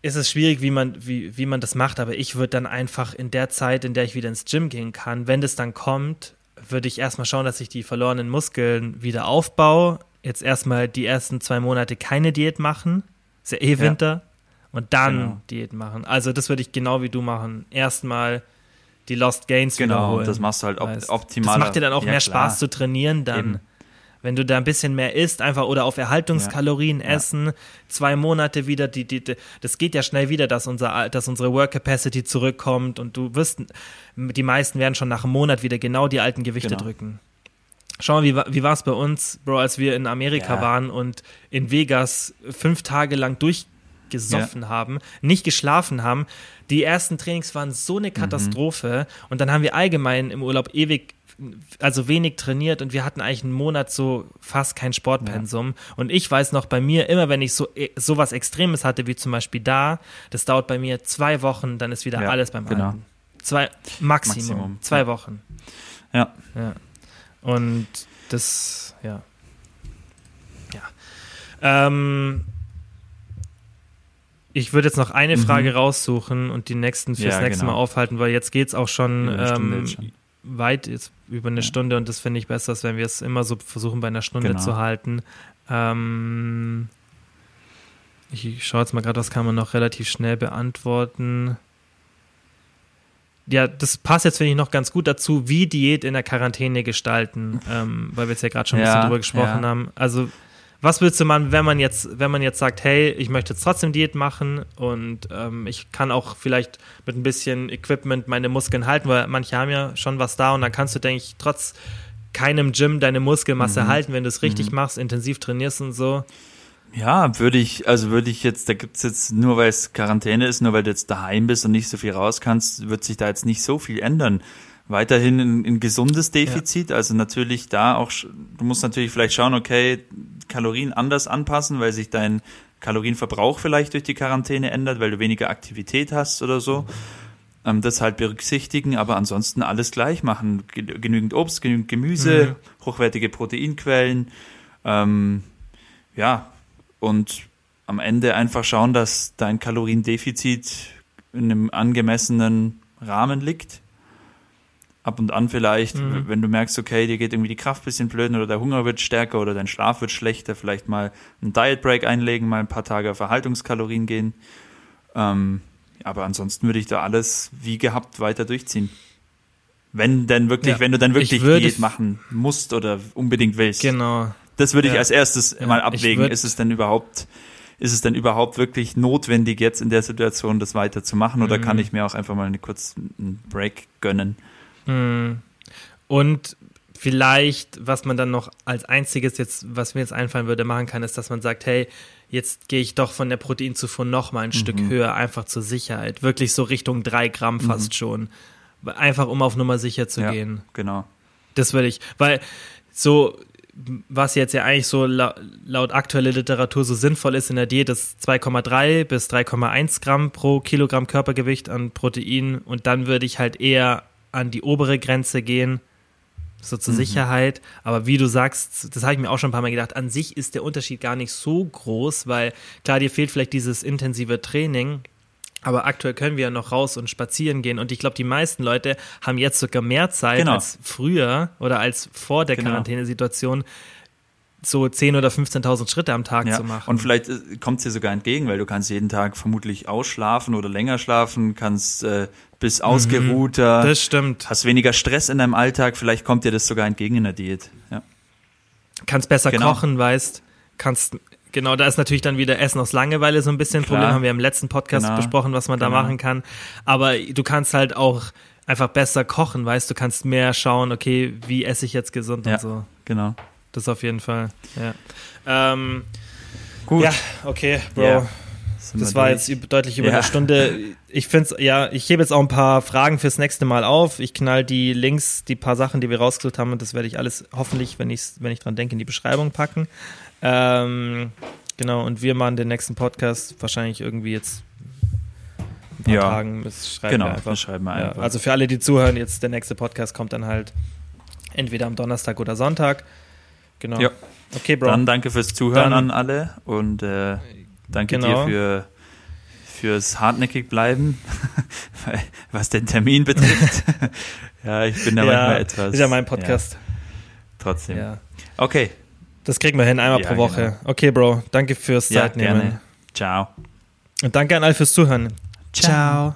ist es schwierig, wie man, wie, wie man das macht, aber ich würde dann einfach in der Zeit, in der ich wieder ins Gym gehen kann, wenn das dann kommt, würde ich erstmal schauen, dass ich die verlorenen Muskeln wieder aufbaue. Jetzt erstmal die ersten zwei Monate keine Diät machen. Ist ja eh Winter. Ja. Und dann genau. Diät machen. Also das würde ich genau wie du machen. Erstmal die Lost Gains genau, wiederholen. Genau, das machst du halt op optimal. Das macht dir dann auch ja, mehr klar. Spaß zu trainieren dann. Eben. Wenn du da ein bisschen mehr isst, einfach oder auf Erhaltungskalorien ja. essen, ja. zwei Monate wieder, die, die, die, das geht ja schnell wieder, dass, unser, dass unsere Work Capacity zurückkommt und du wirst, die meisten werden schon nach einem Monat wieder genau die alten Gewichte genau. drücken. Schau mal, wie, wie war es bei uns, Bro, als wir in Amerika ja. waren und in Vegas fünf Tage lang durchgesoffen ja. haben, nicht geschlafen haben. Die ersten Trainings waren so eine mhm. Katastrophe mhm. und dann haben wir allgemein im Urlaub ewig also wenig trainiert und wir hatten eigentlich einen Monat so fast kein Sportpensum. Ja. Und ich weiß noch bei mir, immer wenn ich so äh, sowas Extremes hatte, wie zum Beispiel da, das dauert bei mir zwei Wochen, dann ist wieder ja, alles beim genau. Alten. Zwei, Maximum, Maximum. zwei ja. Wochen. Ja. ja. Und das, ja. Ja. Ähm, ich würde jetzt noch eine mhm. Frage raussuchen und die nächsten fürs ja, nächste genau. Mal aufhalten, weil jetzt geht es auch schon, ähm, schon, weit jetzt über eine ja. Stunde und das finde ich besser, als wenn wir es immer so versuchen, bei einer Stunde genau. zu halten. Ähm, ich schaue jetzt mal gerade, was kann man noch relativ schnell beantworten. Ja, das passt jetzt, finde ich, noch ganz gut dazu, wie Diät in der Quarantäne gestalten, ähm, weil wir jetzt ja gerade schon ein ja, bisschen drüber gesprochen ja. haben. Also was würdest du machen, wenn man jetzt, wenn man jetzt sagt, hey, ich möchte jetzt trotzdem Diät machen und ähm, ich kann auch vielleicht mit ein bisschen Equipment meine Muskeln halten, weil manche haben ja schon was da und dann kannst du, denke ich, trotz keinem Gym deine Muskelmasse mhm. halten, wenn du es richtig mhm. machst, intensiv trainierst und so. Ja, würde ich, also würde ich jetzt, da gibt's jetzt, nur weil es Quarantäne ist, nur weil du jetzt daheim bist und nicht so viel raus kannst, wird sich da jetzt nicht so viel ändern weiterhin ein, ein gesundes Defizit. Ja. Also natürlich da auch, du musst natürlich vielleicht schauen, okay, Kalorien anders anpassen, weil sich dein Kalorienverbrauch vielleicht durch die Quarantäne ändert, weil du weniger Aktivität hast oder so. Ähm, das halt berücksichtigen, aber ansonsten alles gleich machen. Genügend Obst, genügend Gemüse, mhm. hochwertige Proteinquellen. Ähm, ja, und am Ende einfach schauen, dass dein Kaloriendefizit in einem angemessenen Rahmen liegt ab und an vielleicht, mhm. wenn du merkst, okay, dir geht irgendwie die Kraft ein bisschen blöd oder der Hunger wird stärker oder dein Schlaf wird schlechter, vielleicht mal einen Diet Break einlegen, mal ein paar Tage auf Erhaltungskalorien gehen. Ähm, aber ansonsten würde ich da alles wie gehabt weiter durchziehen. Wenn denn wirklich, ja, wenn du dann wirklich Diät machen musst oder unbedingt willst. Genau. Das würde ich als erstes ja, mal abwägen. Ist es denn überhaupt, ist es denn überhaupt wirklich notwendig, jetzt in der Situation das weiterzumachen oder mhm. kann ich mir auch einfach mal einen kurzen Break gönnen? Hm. Und vielleicht, was man dann noch als einziges jetzt, was mir jetzt einfallen würde, machen kann, ist, dass man sagt, hey, jetzt gehe ich doch von der Proteinzufuhr noch mal ein mhm. Stück höher, einfach zur Sicherheit. Wirklich so Richtung drei Gramm mhm. fast mhm. schon. einfach um auf Nummer sicher zu ja, gehen. Genau. Das würde ich, weil so, was jetzt ja eigentlich so laut, laut aktueller Literatur so sinnvoll ist in der Diät, ist 2,3 bis 3,1 Gramm pro Kilogramm Körpergewicht an Protein und dann würde ich halt eher an die obere Grenze gehen, so zur mhm. Sicherheit. Aber wie du sagst, das habe ich mir auch schon ein paar Mal gedacht, an sich ist der Unterschied gar nicht so groß, weil klar, dir fehlt vielleicht dieses intensive Training, aber aktuell können wir ja noch raus und spazieren gehen. Und ich glaube, die meisten Leute haben jetzt sogar mehr Zeit genau. als früher oder als vor der genau. Quarantänesituation, so 10.000 oder 15.000 Schritte am Tag ja. zu machen. Und vielleicht äh, kommt es dir sogar entgegen, weil du kannst jeden Tag vermutlich ausschlafen oder länger schlafen, kannst äh, bis mhm. ausgeruhter. Das stimmt. Hast weniger Stress in deinem Alltag. Vielleicht kommt dir das sogar entgegen in der Diät. Ja. Kannst besser genau. kochen, weißt, kannst Genau, da ist natürlich dann wieder Essen aus Langeweile so ein bisschen ein Problem. Haben wir im letzten Podcast genau. besprochen, was man genau. da machen kann. Aber du kannst halt auch einfach besser kochen, weißt du, kannst mehr schauen, okay, wie esse ich jetzt gesund ja, und so. Genau. Das auf jeden Fall, ja. Ähm, Gut. Ja, okay, Bro. Yeah. Das war durch. jetzt deutlich über ja. eine Stunde. Ich finde ja, ich hebe jetzt auch ein paar Fragen fürs nächste Mal auf. Ich knall die Links, die paar Sachen, die wir rausgesucht haben, und das werde ich alles hoffentlich, wenn ich, wenn ich dran denke, in die Beschreibung packen. Ähm, genau, und wir machen den nächsten Podcast wahrscheinlich irgendwie jetzt ein paar ja, Tagen. Das schreiben genau, wir einfach. schreiben wir einfach. Ja, also für alle, die zuhören, jetzt der nächste Podcast kommt dann halt entweder am Donnerstag oder Sonntag. Genau. Ja. Okay, Bro. Dann danke fürs Zuhören dann, an alle und äh, danke genau. dir für fürs hartnäckig bleiben, was den Termin betrifft. ja, ich bin da ja, manchmal etwas. Ist ja mein Podcast. Ja, trotzdem. Ja. Okay, das kriegen wir hin, einmal pro Woche. Genau. Okay, Bro, danke fürs Zeitnehmen. Gerne. Ciao. Und danke an alle fürs Zuhören. Ciao. Ciao.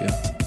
Yeah.